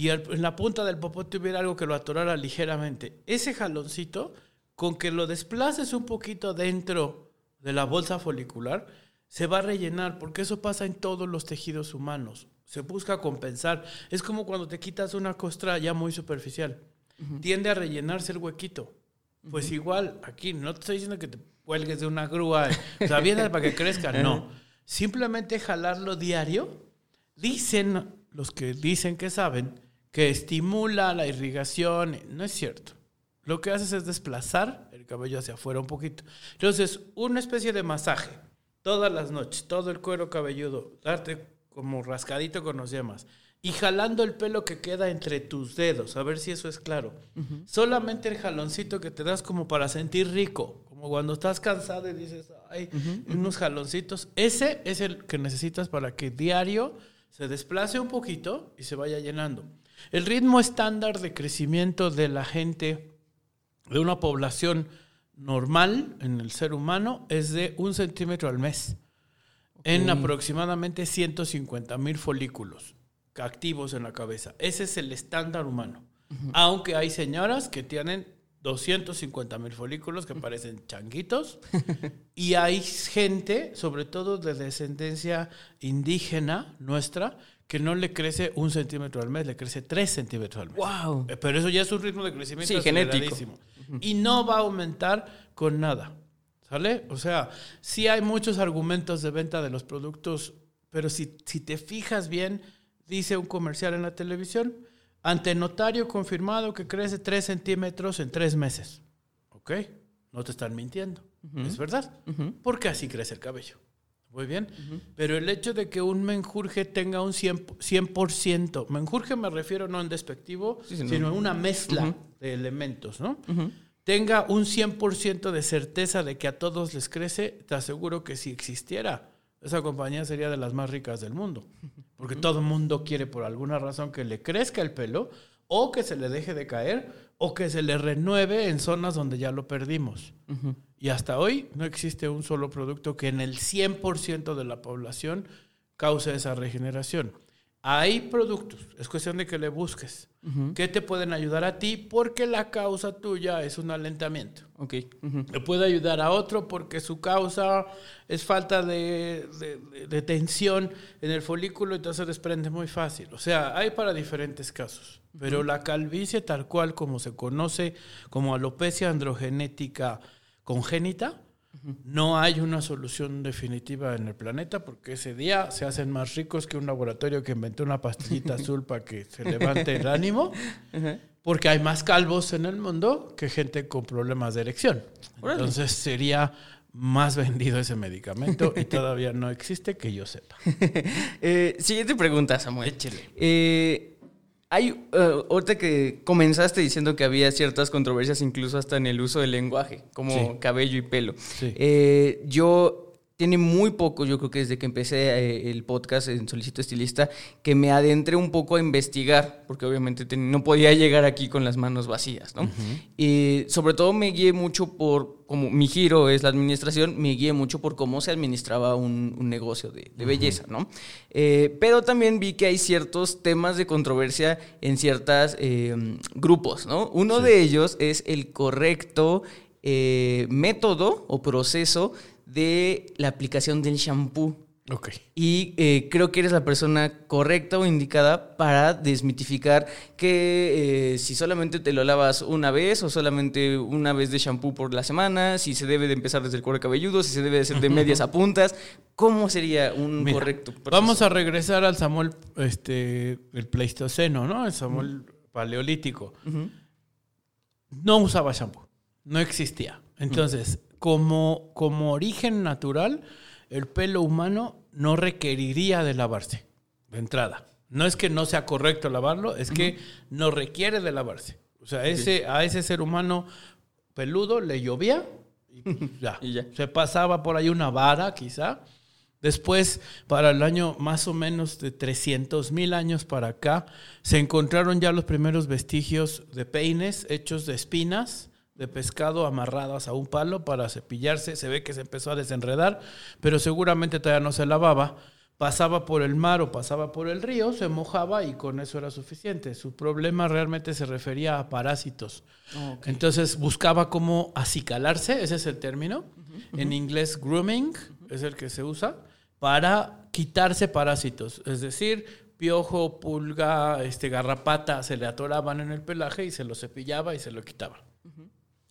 y en la punta del popote hubiera algo que lo atorara ligeramente. Ese jaloncito, con que lo desplaces un poquito dentro de la bolsa folicular, se va a rellenar, porque eso pasa en todos los tejidos humanos. Se busca compensar. Es como cuando te quitas una costra ya muy superficial. Tiende a rellenarse el huequito. Pues igual, aquí no te estoy diciendo que te cuelgues de una grúa, o sea, para que crezca, no. Simplemente jalarlo diario. Dicen los que dicen que saben que estimula la irrigación. No es cierto. Lo que haces es desplazar el cabello hacia afuera un poquito. Entonces, una especie de masaje todas las noches, todo el cuero cabelludo, darte como rascadito con los yemas y jalando el pelo que queda entre tus dedos, a ver si eso es claro. Solamente el jaloncito que te das como para sentir rico, como cuando estás cansado y dices, ay, unos jaloncitos, ese es el que necesitas para que diario se desplace un poquito y se vaya llenando. El ritmo estándar de crecimiento de la gente, de una población normal en el ser humano es de un centímetro al mes en aproximadamente 150 mil folículos activos en la cabeza. Ese es el estándar humano. Aunque hay señoras que tienen 250 mil folículos que parecen changuitos. y hay gente, sobre todo de descendencia indígena nuestra, que no le crece un centímetro al mes, le crece tres centímetros al mes. ¡Wow! Eh, pero eso ya es un ritmo de crecimiento sí, genético. Y no va a aumentar con nada. ¿Sale? O sea, sí hay muchos argumentos de venta de los productos, pero si, si te fijas bien, dice un comercial en la televisión, ante notario confirmado que crece 3 centímetros en 3 meses. ¿Ok? No te están mintiendo. Es verdad. Porque así crece el cabello. Muy bien. Pero el hecho de que un menjurje tenga un 100%, menjurje me refiero no en despectivo, sino en una mezcla de elementos, ¿no? Tenga un 100% de certeza de que a todos les crece, te aseguro que si existiera, esa compañía sería de las más ricas del mundo. Porque todo el mundo quiere por alguna razón que le crezca el pelo o que se le deje de caer o que se le renueve en zonas donde ya lo perdimos. Y hasta hoy no existe un solo producto que en el 100% de la población cause esa regeneración. Hay productos, es cuestión de que le busques, que te pueden ayudar a ti porque la causa tuya es un alentamiento. Okay. Le puede ayudar a otro porque su causa es falta de, de, tensión en el folículo entonces desprende muy fácil. O sea, hay para diferentes casos. Pero la calvicie tal cual como se conoce como alopecia androgenética congénita, no hay una solución definitiva en el planeta porque ese día se hacen más ricos que un laboratorio que inventó una pastillita azul para que se levante el ánimo. Porque hay más calvos en el mundo que gente con problemas de erección. Entonces sería más vendido ese medicamento y todavía no existe que yo sepa. Eh, siguiente pregunta, Samuel. Échele. Eh, hay, eh, ahorita que comenzaste diciendo que había ciertas controversias incluso hasta en el uso del lenguaje, como Sí. cabello y pelo. Sí. Eh, yo tiene muy poco, yo creo que desde que empecé eh, el podcast en Solicito Estilista, que me adentré un poco a investigar, porque obviamente no podía llegar aquí con las manos vacías, ¿no? Y sobre todo me guié mucho por, como mi giro es la administración, me guié mucho por cómo se administraba un, un negocio de, de belleza, ¿no? Eh, pero también vi que hay ciertos temas de controversia en ciertos grupos, ¿no? Uno de ellos es el correcto eh, método o proceso de la aplicación del shampoo. Ok. Y eh, creo que eres la persona correcta o indicada para desmitificar que eh, si solamente te lo lavas una vez o solamente una vez de shampoo por la semana, si se debe de empezar desde el cuero cabelludo, si se debe de hacer de medias a puntas, ¿cómo sería un Mira, correcto proceso? Vamos a regresar al Samuel, este, el Pleistoceno, ¿no? El Samuel paleolítico. No usaba shampoo, no existía. Entonces, como, como origen natural, el pelo humano no requeriría de lavarse, de entrada. No es que no sea correcto lavarlo, es que no requiere de lavarse. O sea, ese, a ese ser humano peludo le llovía y ya. Y ya. Se pasaba por ahí una vara, quizá. Después, para el año más o menos de 300 mil años para acá, se encontraron ya los primeros vestigios de peines hechos de espinas de pescado amarradas a un palo para cepillarse. Se ve que se empezó a desenredar, pero seguramente todavía no se lavaba. Pasaba por el mar o pasaba por el río, se mojaba y con eso era suficiente. Su problema realmente se refería a parásitos. Entonces buscaba cómo acicalarse, ese es el término. En inglés, grooming es el que se usa para quitarse parásitos. Es decir, piojo, pulga, este, garrapata se le atoraban en el pelaje y se lo cepillaba y se lo quitaba.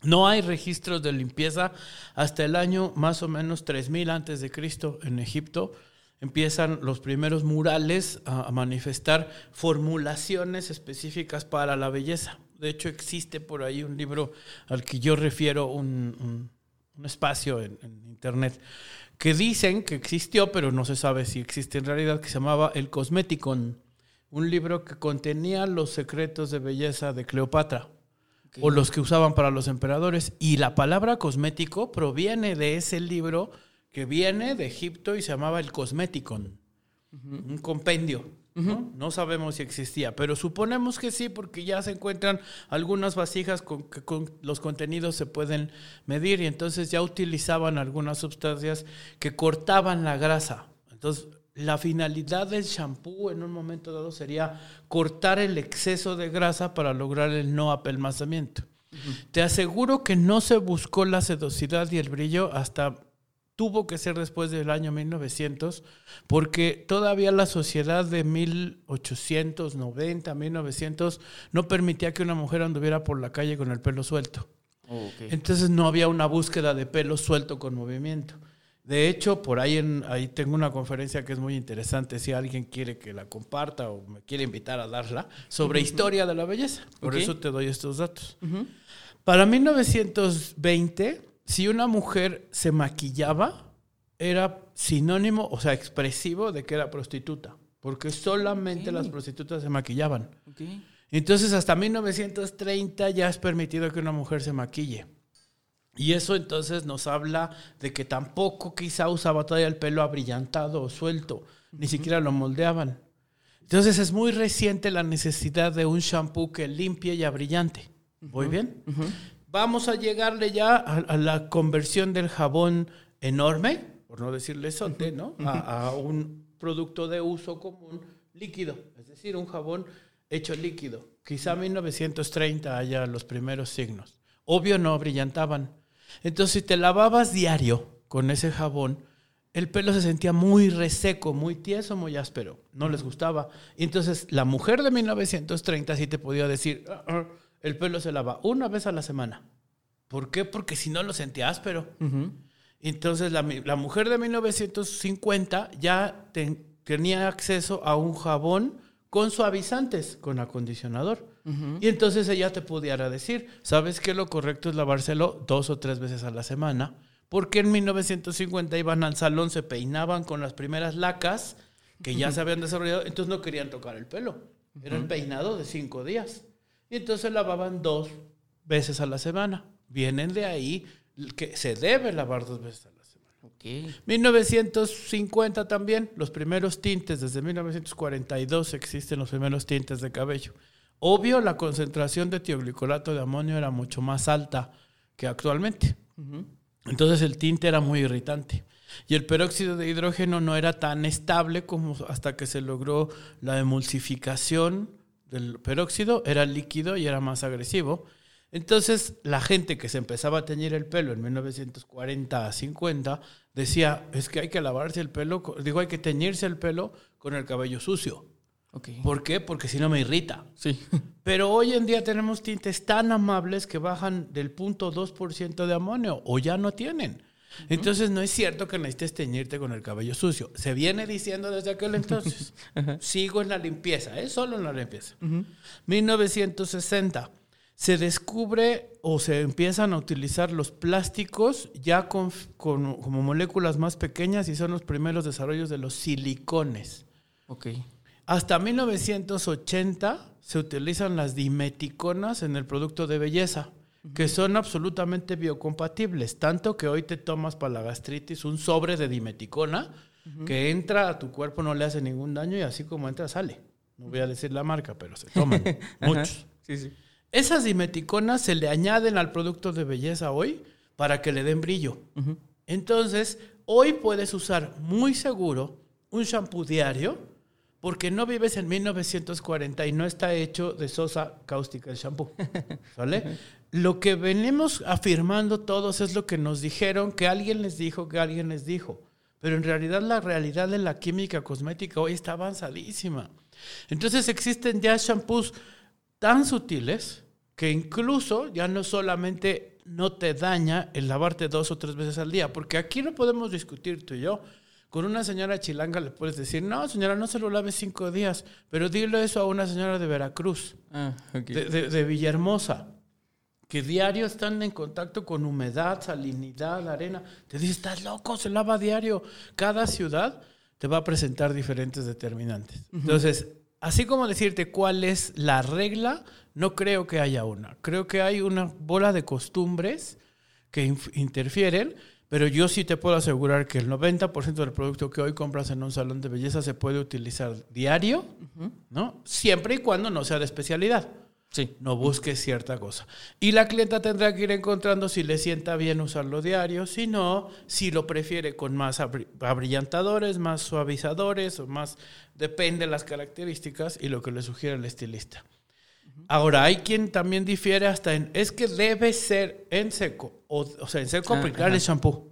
No hay registros de limpieza hasta el año más o menos 3000 antes de Cristo en Egipto. Empiezan los primeros murales a, manifestar formulaciones específicas para la belleza. De hecho, existe por ahí un libro al que yo refiero un espacio en, en internet que dicen que existió, pero no se sabe si existe en realidad, que se llamaba El Cosmeticon, un libro que contenía los secretos de belleza de Cleopatra o los que usaban para los emperadores. Y la palabra cosmético proviene de ese libro que viene de Egipto y se llamaba el Cosmeticon, un compendio. ¿no? No sabemos si existía, pero suponemos que sí, porque ya se encuentran algunas vasijas con que con los contenidos se pueden medir y entonces ya utilizaban algunas sustancias que cortaban la grasa. Entonces, la finalidad del shampoo en un momento dado sería cortar el exceso de grasa para lograr el no apelmazamiento. Te aseguro que no se buscó la sedosidad y el brillo hasta tuvo que ser después del año 1900, porque todavía la sociedad de 1890, 1900, no permitía que una mujer anduviera por la calle con el pelo suelto. Entonces no había una búsqueda de pelo suelto con movimiento. De hecho, por ahí, en, ahí tengo una conferencia que es muy interesante, si alguien quiere que la comparta o me quiere invitar a darla, sobre historia de la belleza. Por eso te doy estos datos. Para 1920, si una mujer se maquillaba, era sinónimo, o sea, expresivo de que era prostituta, porque solamente las prostitutas se maquillaban. Entonces, hasta 1930 ya es permitido que una mujer se maquille. Y eso entonces nos habla de que tampoco quizá usaba todavía el pelo abrillantado o suelto, ni siquiera lo moldeaban. Entonces es muy reciente la necesidad de un shampoo que limpie y abrillante. ¿Voy bien? Vamos a llegarle ya a, a la conversión del jabón enorme, por no decirle sote, ¿no? A, a un producto de uso común líquido, es decir, un jabón hecho líquido. Quizá 1930 haya los primeros signos. Obvio no brillantaban. Entonces, si te lavabas diario con ese jabón, el pelo se sentía muy reseco, muy tieso, muy áspero. No les gustaba. Y entonces, la mujer de 1930 sí te podía decir, "Ah, ah, el pelo se lava una vez a la semana. ¿Por qué? Porque si no lo sentía áspero. Entonces la, mujer de 1950 ya ten- tenía acceso a un jabón con suavizantes, con acondicionador. Y entonces ella te pudiera decir, ¿sabes qué? Lo correcto es lavárselo dos o tres veces a la semana, porque en 1950 iban al salón, se peinaban con las primeras lacas que ya se habían desarrollado, entonces no querían tocar el pelo. Era el peinado de cinco días. Y entonces lavaban dos veces a la semana. Vienen de ahí que se debe lavar dos veces a la semana. Ok. 1950 también, los primeros tintes, desde 1942 existen los primeros tintes de cabello. Obvio, la concentración de tioglicolato de amonio era mucho más alta que actualmente. Entonces el tinte era muy irritante. Y el peróxido de hidrógeno no era tan estable como hasta que se logró la emulsificación del peróxido, era líquido y era más agresivo. Entonces la gente que se empezaba a teñir el pelo en 1940 a 50 decía, es que hay que lavarse el pelo, digo, hay que teñirse el pelo con el cabello sucio. ¿Por qué? Porque si no me irrita. Sí. Pero hoy en día tenemos tintes tan amables que bajan del punto 2% de amonio o ya no tienen. Entonces no es cierto que necesites teñirte con el cabello sucio. Se viene diciendo desde aquel entonces. Sigo en la limpieza, es solo en la limpieza. 1960 se descubre o se empiezan a utilizar los plásticos ya con, con- como moléculas más pequeñas y son los primeros desarrollos de los silicones. Ok. Hasta 1980 se utilizan las dimeticonas en el producto de belleza, que son absolutamente biocompatibles, tanto que hoy te tomas para la gastritis un sobre de dimeticona que entra a tu cuerpo, no le hace ningún daño y así como entra sale. No voy a decir la marca, pero se toman muchos. Sí, sí. Esas dimeticonas se le añaden al producto de belleza hoy para que le den brillo. Entonces, hoy puedes usar muy seguro un shampoo diario porque no vives en 1940 y no está hecho de sosa cáustica el shampoo. ¿Sale? Lo que venimos afirmando todos es lo que nos dijeron, que alguien les dijo, que alguien les dijo. Pero en realidad la realidad de la química cosmética hoy está avanzadísima. Entonces existen ya shampoos tan sutiles que incluso ya no solamente no te daña el lavarte dos o tres veces al día, porque aquí no podemos discutir tú y yo. Con una señora chilanga le puedes decir, no, señora, no se lo lave cinco días, pero dile eso a una señora de Veracruz, Ah, ok. de, de- de Villahermosa, que diario están en contacto con humedad, salinidad, arena. Te dice, estás loco, se lava diario. Cada ciudad te va a presentar diferentes determinantes. Entonces, así como decirte cuál es la regla, no creo que haya una. Creo que hay una bola de costumbres que interfieren, pero yo sí te puedo asegurar que el 90% del producto que hoy compras en un salón de belleza se puede utilizar diario, ¿no? Siempre y cuando no sea de especialidad. Sí. No busques cierta cosa. Y la clienta tendrá que ir encontrando si le sienta bien usarlo diario, si no, si lo prefiere con más abri- abrillantadores, más suavizadores o más, depende de las características y lo que le sugiere el estilista. Ahora, hay quien también difiere hasta en, es que debe ser en seco, o, o sea, en seco Ah, aplicar ajá. el shampoo.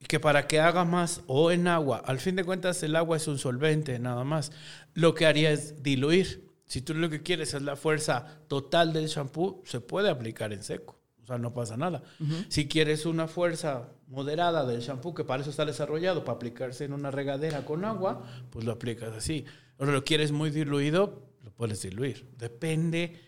Y que para que haga más o en agua, al fin de cuentas el agua es un solvente nada más. Lo que haría es diluir. Si tú lo que quieres es la fuerza total del shampoo, se puede aplicar en seco. O sea, no pasa nada. Si quieres una fuerza moderada del shampoo, que para eso está desarrollado, para aplicarse en una regadera con agua, pues lo aplicas así. O lo quieres muy diluido, puedes diluir. Depende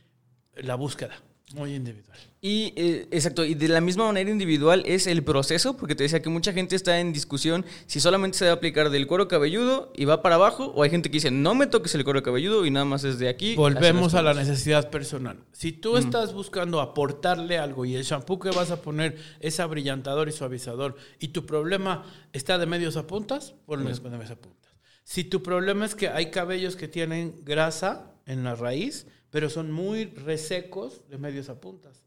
la búsqueda. Muy individual. Y eh, exacto, y de la misma manera individual es el proceso, porque te decía que mucha gente está en discusión si solamente se debe aplicar del cuero cabelludo y va para abajo, o hay gente que dice no me toques el cuero cabelludo y nada más es de aquí. Volvemos a la necesidad personal. Si tú estás buscando aportarle algo y el shampoo que vas a poner es abrillantador y suavizador y tu problema está de medios a puntas, ponle de medios a puntas. Si tu problema es que hay cabellos que tienen grasa en la raíz, pero son muy resecos de medios a puntas.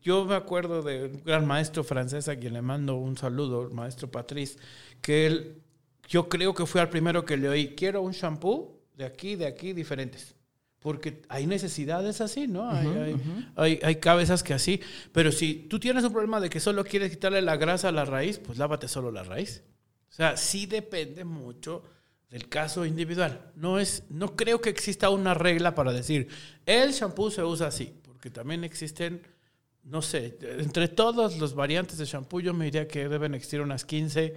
Yo me acuerdo de un gran maestro francés a quien le mando un saludo, el maestro Patrice, que él, yo creo que fue al primero que le oí, quiero un shampoo de aquí, de aquí, diferentes. Porque hay necesidades así, ¿no? Hay, hay, hay- hay cabezas que así. Pero si tú tienes un problema de que solo quieres quitarle la grasa a la raíz, pues lávate solo la raíz. O sea, sí depende mucho del caso individual. No, es, no creo que exista una regla para decir, el shampoo se usa así. Porque también existen, no sé, entre todas las variantes de shampoo, yo me diría que deben existir unas 15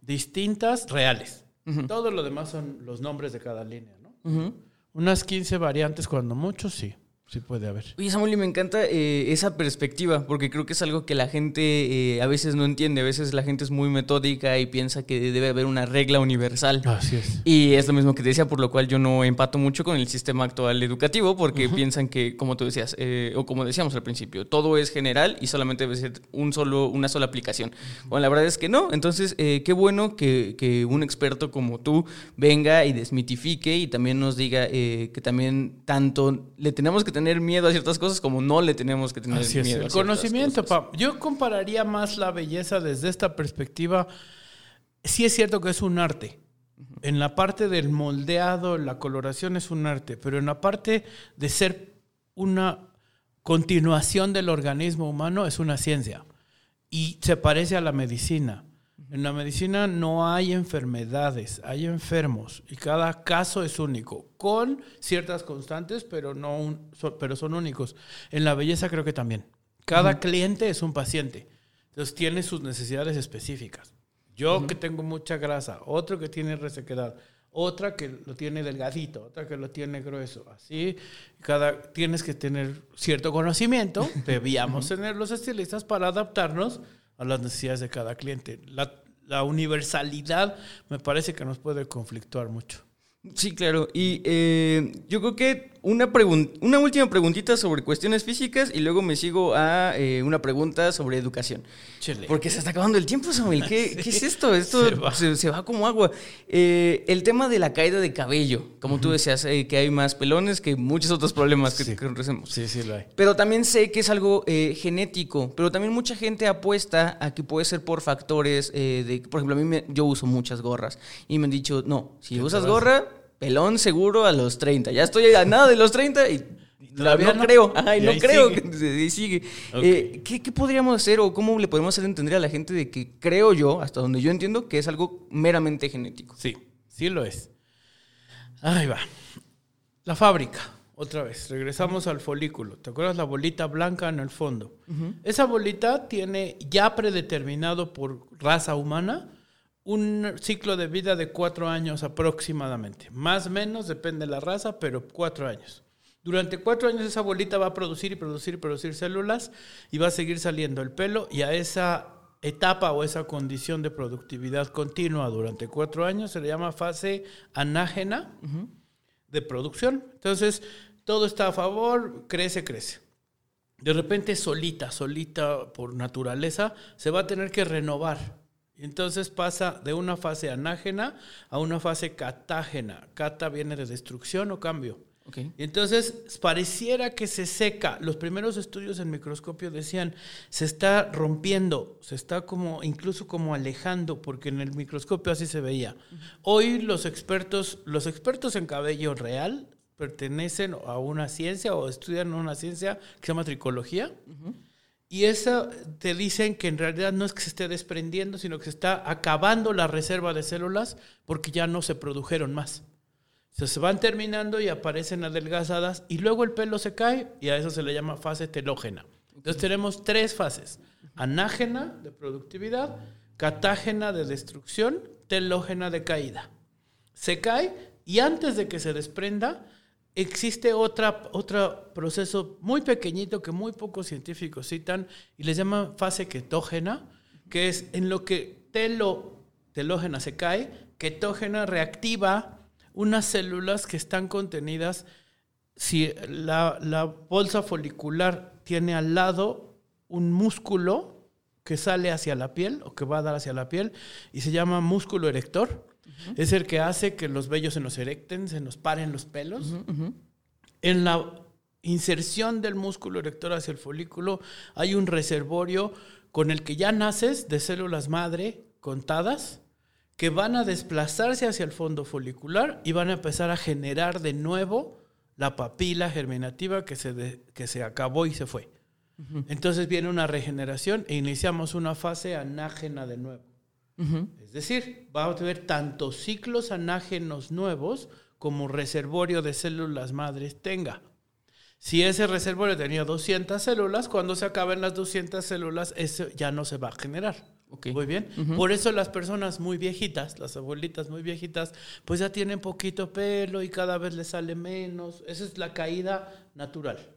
distintas reales. Todo lo demás son los nombres de cada línea, ¿no? Unas 15 variantes, cuando mucho, sí. Sí puede haber. Oye, Samuel, y me encanta eh, esa perspectiva, porque creo que es algo que la gente eh, a veces no entiende. A veces la gente es muy metódica y piensa que debe haber una regla universal. Así es. Y es lo mismo que te decía, por lo cual yo no empato mucho con el sistema actual educativo, porque piensan que, como tú decías, eh, o como decíamos al principio, todo es general y solamente debe ser un solo, una sola aplicación. Bueno, la verdad es que no. Entonces, eh, qué bueno que, que un experto como tú venga y desmitifique y también nos diga eh, que también tanto le tenemos que tener miedo a ciertas cosas como no le tenemos que tener Así es, miedo a conocimiento, cosas. pa. Yo compararía más la belleza desde esta perspectiva. Sí es cierto que es un arte. En la parte del moldeado, la coloración es un arte, pero en la parte de ser una continuación del organismo humano es una ciencia. Y se parece a la medicina. En la medicina no hay enfermedades, hay enfermos y cada caso es único, con ciertas constantes, pero, no un- so- pero son únicos. En la belleza creo que también. Cada cliente es un paciente, entonces tiene sus necesidades específicas. Yo que tengo mucha grasa, otro que tiene resequedad, otra que lo tiene delgadito, otra que lo tiene grueso. Así, cada tienes que tener cierto conocimiento, debíamos tener los estilistas para adaptarnos a las necesidades de cada cliente. La, la universalidad me parece que nos puede conflictuar mucho. Sí, claro. Y eh, yo creo que una, una última preguntita sobre cuestiones físicas y luego me sigo a eh, una pregunta sobre educación. Chile. Porque se está acabando el tiempo, Samuel. ¿Qué, qué es esto? Esto se va. se, se va como agua. Eh, el tema de la caída de cabello. Como tú decías, eh, que hay más pelones que muchos otros problemas que, Sí. que conocemos. Sí, sí lo hay. Pero también sé que es algo eh, genético, pero también mucha gente apuesta a que puede ser por factores eh, de, por ejemplo, a mí me- yo uso muchas gorras y me han dicho, no, si usas gorra, pelón seguro a los 30. Ya estoy a nada de los 30 y todavía no, no? creo, ajá, y Y no creo sigue. que sigue. Ok. Eh, ¿qué, qué podríamos hacer o cómo le podemos hacer entender a la gente de que creo yo, hasta donde yo entiendo, que es algo meramente genético? Sí, sí lo es. Ahí va. La fábrica, otra vez. Regresamos al folículo. ¿Te acuerdas la bolita blanca en el fondo? Esa bolita tiene ya predeterminado por raza humana un ciclo de vida de cuatro años aproximadamente. Más o menos, depende de la raza, pero cuatro años. Durante cuatro años esa bolita va a producir y producir y producir células y va a seguir saliendo el pelo y a esa etapa o esa condición de productividad continua durante cuatro años se le llama fase anágena de producción. Entonces, todo está a favor, crece, crece. De repente, solita, solita por naturaleza, se va a tener que renovar. Entonces pasa de una fase anágena a una fase catágena. Cata viene de destrucción o cambio. Ok. Y entonces pareciera que se seca. Los primeros estudios en microscopio decían, se está rompiendo, se está como incluso como alejando, porque en el microscopio así se veía. Hoy los expertos, los expertos en cabello real pertenecen a una ciencia o estudian una ciencia que se llama tricología. Y esa te dicen que en realidad no es que se esté desprendiendo, sino que se está acabando la reserva de células porque ya no se produjeron más. O sea, se van terminando y aparecen adelgazadas y luego el pelo se cae y a eso se le llama fase telógena. Entonces tenemos tres fases. Anágena de productividad, catágena de destrucción, telógena de caída. Se cae y antes de que se desprenda existe otro proceso muy pequeñito que muy pocos científicos citan y les llaman fase ketógena, que es en lo que telo, telógena se cae, ketógena reactiva unas células que están contenidas, si la, la bolsa folicular tiene al lado un músculo que sale hacia la piel o que va a dar hacia la piel y se llama músculo erector. Es el que hace que los vellos se nos erecten, se nos paren los pelos. En la inserción del músculo erector hacia el folículo hay un reservorio con el que ya naces de células madre contadas que van a desplazarse hacia el fondo folicular y van a empezar a generar de nuevo la papila germinativa que se, de- que se acabó y se fue. Entonces viene una regeneración e iniciamos una fase anágena de nuevo. Es decir, va a haber tanto ciclos anágenos nuevos como reservorio de células madres tenga. Si ese reservorio tenía 200 células, cuando se acaben las 200 células, eso ya no se va a generar. Ok. Muy bien. Por eso las personas muy viejitas, las abuelitas muy viejitas, pues ya tienen poquito pelo y cada vez les sale menos. Esa es la caída natural.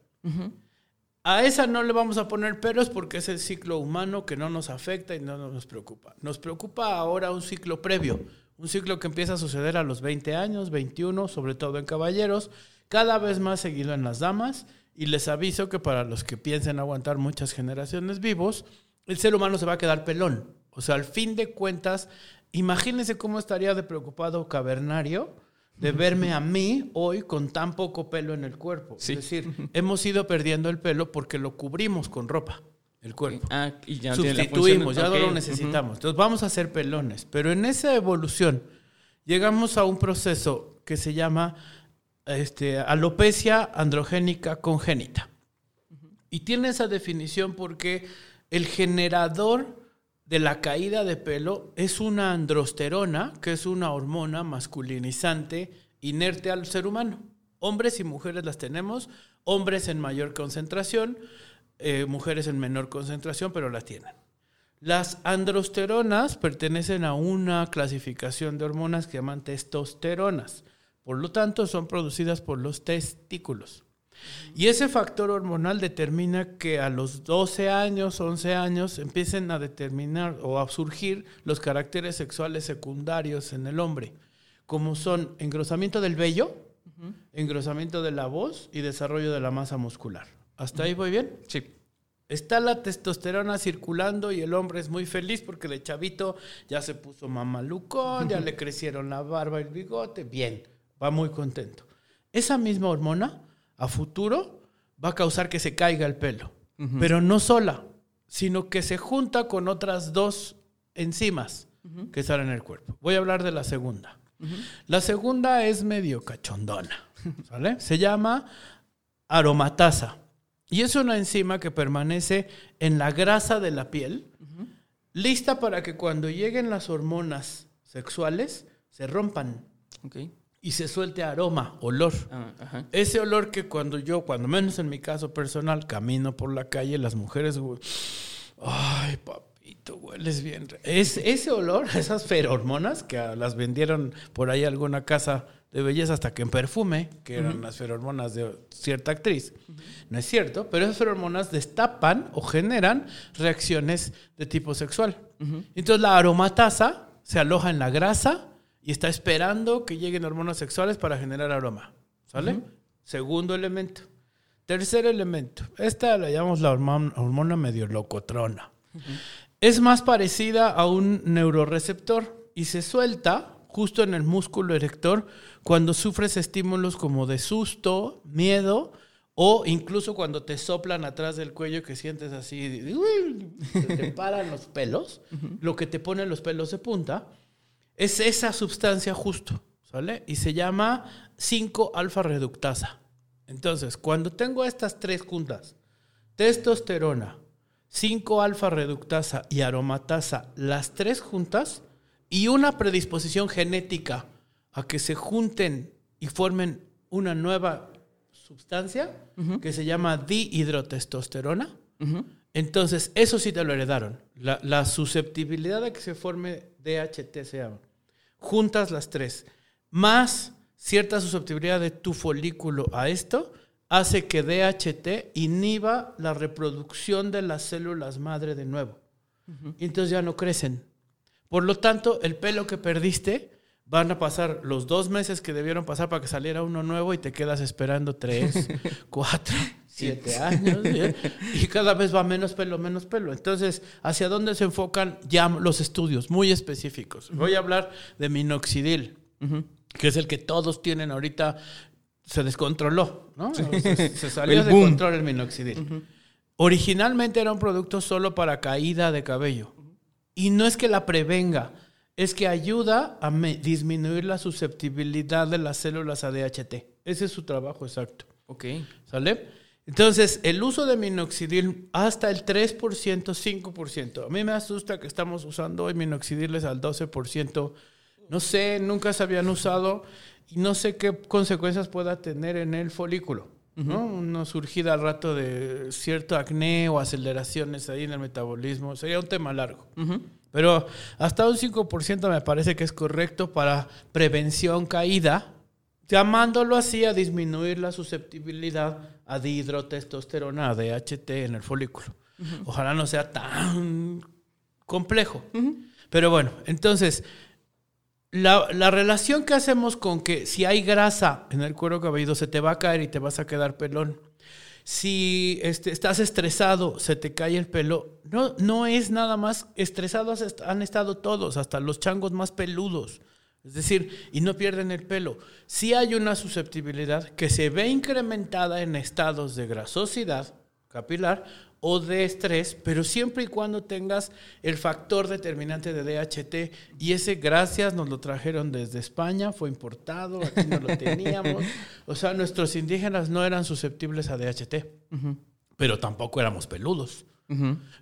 A esa no le vamos a poner pelos porque es el ciclo humano que no nos afecta y no nos preocupa. Nos preocupa ahora un ciclo previo, un ciclo que empieza a suceder a los 20 años, 21, sobre todo en caballeros, cada vez más seguido en las damas. Y les aviso que para los que piensen aguantar muchas generaciones vivos, el ser humano se va a quedar pelón. O sea, al fin de cuentas, imagínense cómo estaría de preocupado cavernario de verme a mí hoy con tan poco pelo en el cuerpo. Es decir, hemos ido perdiendo el pelo porque lo cubrimos con ropa, el cuerpo. Ah, y ya Sustituimos, ya no lo necesitamos. Entonces vamos a hacer pelones. Pero en esa evolución llegamos a un proceso que se llama este, alopecia androgénica congénita. Y tiene esa definición porque el generador de la caída de pelo es una androsterona, que es una hormona masculinizante inerte al ser humano. Hombres y mujeres las tenemos, hombres en mayor concentración, eh, mujeres en menor concentración, pero las tienen. Las androsteronas pertenecen a una clasificación de hormonas que llaman testosteronas. Por lo tanto, son producidas por los testículos. Y ese factor hormonal determina que a los 12 años, 11 años, empiecen a determinar o a surgir los caracteres sexuales secundarios en el hombre, como son engrosamiento del vello, engrosamiento de la voz y desarrollo de la masa muscular. ¿Hasta ahí voy bien? Sí. Está la testosterona circulando y el hombre es muy feliz porque de chavito ya se puso mamalucón, ya le crecieron la barba y el bigote, bien, va muy contento. Esa misma hormona a futuro va a causar que se caiga el pelo. Pero no sola, sino que se junta con otras dos enzimas que salen en el cuerpo. Voy a hablar de la segunda. La segunda es medio cachondona. ¿sale? Se llama aromatasa. Y es una enzima que permanece en la grasa de la piel, lista para que cuando lleguen las hormonas sexuales se rompan. Okay y se suelte aroma, olor. Ah, Ese olor que cuando yo, cuando menos en mi caso personal, camino por la calle, las mujeres, ay, papito, hueles bien. Es, ese olor, esas ferormonas que las vendieron por ahí alguna casa de belleza hasta que en perfume, que eran las ferormonas de cierta actriz. No es cierto, pero esas ferormonas destapan o generan reacciones de tipo sexual. Entonces la aromatasa se aloja en la grasa y está esperando que lleguen hormonas sexuales para generar aroma. ¿Sale? Segundo elemento. Tercer elemento. Esta la llamamos la hormona, medio locotrona. Es más parecida a un neuroreceptor y se suelta justo en el músculo erector cuando sufres estímulos como de susto, miedo o incluso cuando te soplan atrás del cuello que sientes así, te paran los pelos, lo que te pone los pelos de punta es esa sustancia justo, ¿sale? Y se llama 5-alfa reductasa. Entonces, cuando tengo estas tres juntas, testosterona, 5-alfa reductasa y aromatasa, las tres juntas, y una predisposición genética a que se junten y formen una nueva sustancia que se llama dihidrotestosterona, entonces eso sí te lo heredaron. La, la susceptibilidad a que se forme DHT se llama juntas las tres, más cierta susceptibilidad de tu folículo a esto, hace que DHT inhiba la reproducción de las células madre de nuevo. Y entonces ya no crecen. Por lo tanto, el pelo que perdiste van a pasar los dos meses que debieron pasar para que saliera uno nuevo y te quedas esperando tres, cuatro, siete años. Y cada vez va menos pelo, menos pelo. Entonces, ¿hacia dónde se enfocan ya los estudios muy específicos? Voy a hablar de minoxidil, que es el que todos tienen ahorita. Se descontroló, ¿no? Se, salió de control el minoxidil. Originalmente era un producto solo para caída de cabello. Y no es que la prevenga, es que ayuda a disminuir la susceptibilidad de las células a DHT. Ese es su trabajo exacto. Ok. ¿Sale? Entonces, el uso de minoxidil hasta el 3%, 5%. A mí me asusta que estamos usando hoy minoxidiles al 12%. No sé, nunca se habían usado y no sé qué consecuencias pueda tener en el folículo. ¿no? Una surgida al rato de cierto acné o aceleraciones ahí en el metabolismo. Sería un tema largo. Pero hasta un 5% me parece que es correcto para prevención caída llamándolo así a disminuir la susceptibilidad a dihidrotestosterona, a DHT en el folículo. Ojalá no sea tan complejo. Pero bueno, entonces, la, la, relación que hacemos con que si hay grasa en el cuero cabelludo se te va a caer y te vas a quedar pelón. Si este, estás estresado, se te cae el pelo. No, no es nada más. Estresados han estado todos, hasta los changos más peludos. Es decir, y no pierden el pelo. Sí hay una susceptibilidad que se ve incrementada en estados de grasosidad capilar o de estrés, pero siempre y cuando tengas el factor determinante de DHT. Y ese, gracias, nos lo trajeron desde España, fue importado, aquí no lo teníamos. O sea, nuestros indígenas no eran susceptibles a DHT, pero tampoco éramos peludos.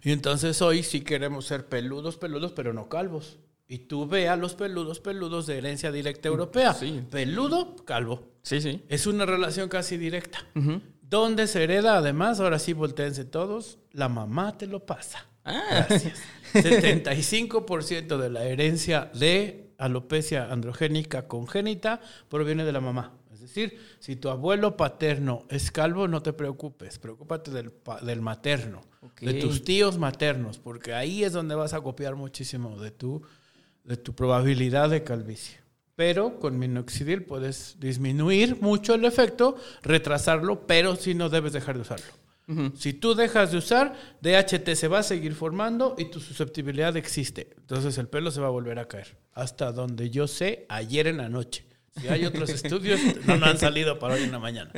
Y entonces hoy sí queremos ser peludos, peludos, pero no calvos. Y tú ve a los peludos, peludos de herencia directa europea. Peludo, calvo. Sí, sí. Es una relación casi directa. ¿Dónde se hereda? Además, ahora sí volteense todos, la mamá te lo pasa. Ah. Gracias. 75% de la herencia de alopecia androgénica congénita proviene de la mamá. Es decir, si tu abuelo paterno es calvo, no te preocupes, preocúpate del, del materno, de tus tíos maternos, porque ahí es donde vas a copiar muchísimo de tu de tu probabilidad de calvicie. Pero con minoxidil puedes disminuir mucho el efecto, retrasarlo, pero si no debes dejar de usarlo. Si tú dejas de usar, DHT se va a seguir formando y tu susceptibilidad existe. Entonces el pelo se va a volver a caer. Hasta donde yo sé, ayer en la noche. Si hay otros estudios, no, han salido para hoy en la mañana.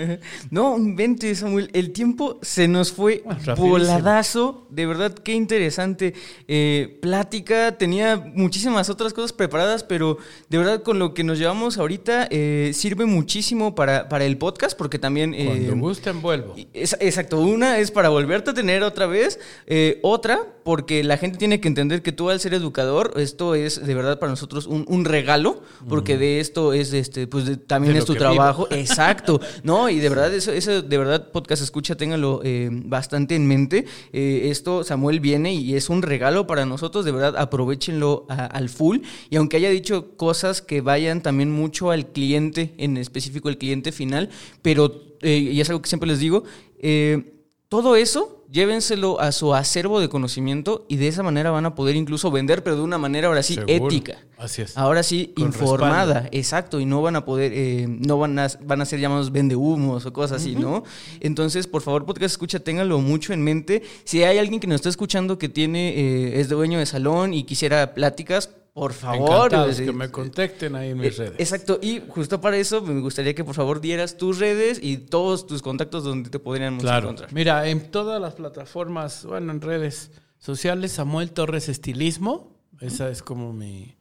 No, vente, Samuel. El tiempo se nos fue ah, voladazo. De verdad, qué interesante eh, plática. Tenía muchísimas otras cosas preparadas, pero de verdad, con lo que nos llevamos ahorita, eh, sirve muchísimo para, para el podcast, porque también. Eh, Cuando gusten, vuelvo. exacto. Una es para volverte a tener otra vez. otra, porque la gente tiene que entender que tú, al ser educador, esto es de verdad para nosotros un, regalo, porque de esto es. Este, pues también es tu trabajo. Exacto, ¿no? Y de verdad, eso, eso de verdad, podcast escucha, ténganlo eh, bastante en mente. Eh, esto, Samuel viene y es un regalo para nosotros, de verdad, aprovechenlo al full. Y aunque haya dicho cosas que vayan también mucho al cliente, en específico el cliente final, pero, eh, y es algo que siempre les digo, todo eso llévenselo a su acervo de conocimiento y de esa manera van a poder incluso vender, pero de una manera ahora sí ética. Así es. Ahora sí informada, exacto, y no van a poder, eh, no van a, van a ser llamados vendehumos o cosas así, ¿no? Entonces, por favor, podcast escucha, ténganlo mucho en mente. Si hay alguien que nos está escuchando que tiene, eh, es dueño de salón y quisiera pláticas, por favor. que me contacten ahí en mis eh, redes. Exacto, y justo para eso me gustaría que por favor dieras tus redes y todos tus contactos donde te podrían claro. encontrar. Mira, en todas las plataformas, bueno, en redes sociales, Samuel Torres Estilismo, esa es como mi,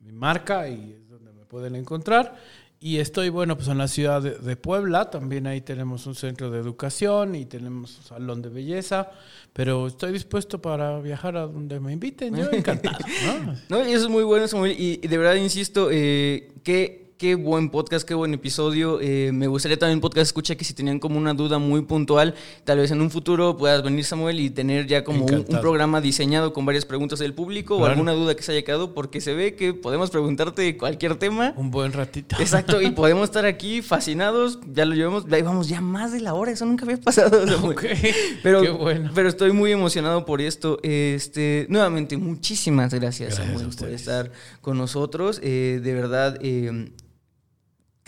mi marca y es donde me pueden encontrar. Y estoy, bueno, pues en la ciudad de, Puebla, también ahí tenemos un centro de educación y tenemos un salón de belleza, pero estoy dispuesto para viajar a donde me inviten, yo encantado. ¿no? y eso es muy bueno, Samuel, y, de verdad insisto, eh, que Qué buen podcast, qué buen episodio. Eh, me gustaría también podcast escucha que si tenían como una duda muy puntual, tal vez en un futuro puedas venir Samuel y tener ya como un, programa diseñado con varias preguntas del público o alguna duda que se haya quedado, porque se ve que podemos preguntarte cualquier tema. Un buen ratito. Exacto, y podemos estar aquí fascinados. Ya lo llevamos, ya vamos ya más de la hora, eso nunca había pasado. Pero, qué bueno. pero estoy muy emocionado por esto. Este, nuevamente, muchísimas gracias, Samuel, por estar con nosotros. Eh, de verdad. Eh,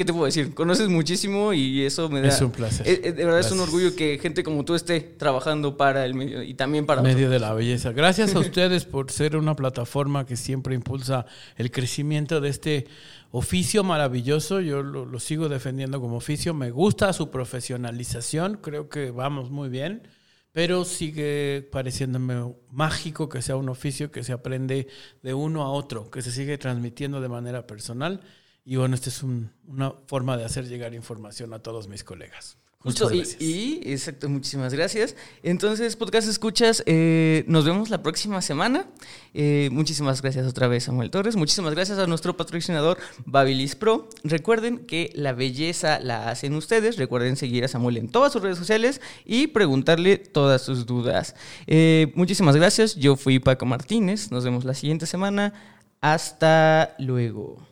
¿Qué te puedo decir? Conoces muchísimo y eso me da... Es un placer. Eh, eh, de verdad es un orgullo que gente como tú esté trabajando para el medio y también para... Medio de la belleza. Gracias a ustedes por ser una plataforma que siempre impulsa el crecimiento de este oficio maravilloso. Yo lo, lo sigo defendiendo como oficio. Me gusta su profesionalización. Creo que vamos muy bien. Pero sigue pareciéndome mágico que sea un oficio que se aprende de uno a otro, que se sigue transmitiendo de manera personal y bueno, esta es una forma de hacer llegar información a todos mis colegas. Justo, y, exacto, muchísimas gracias. Entonces, podcast escuchas, eh, nos vemos la próxima semana. Eh, muchísimas gracias otra vez, Samuel Torres. Muchísimas gracias a nuestro patrocinador, Babilis Pro. Recuerden que la belleza la hacen ustedes. Recuerden seguir a Samuel en todas sus redes sociales y preguntarle todas sus dudas. Eh, muchísimas gracias. Yo fui Paco Martínez. Nos vemos la siguiente semana. Hasta luego.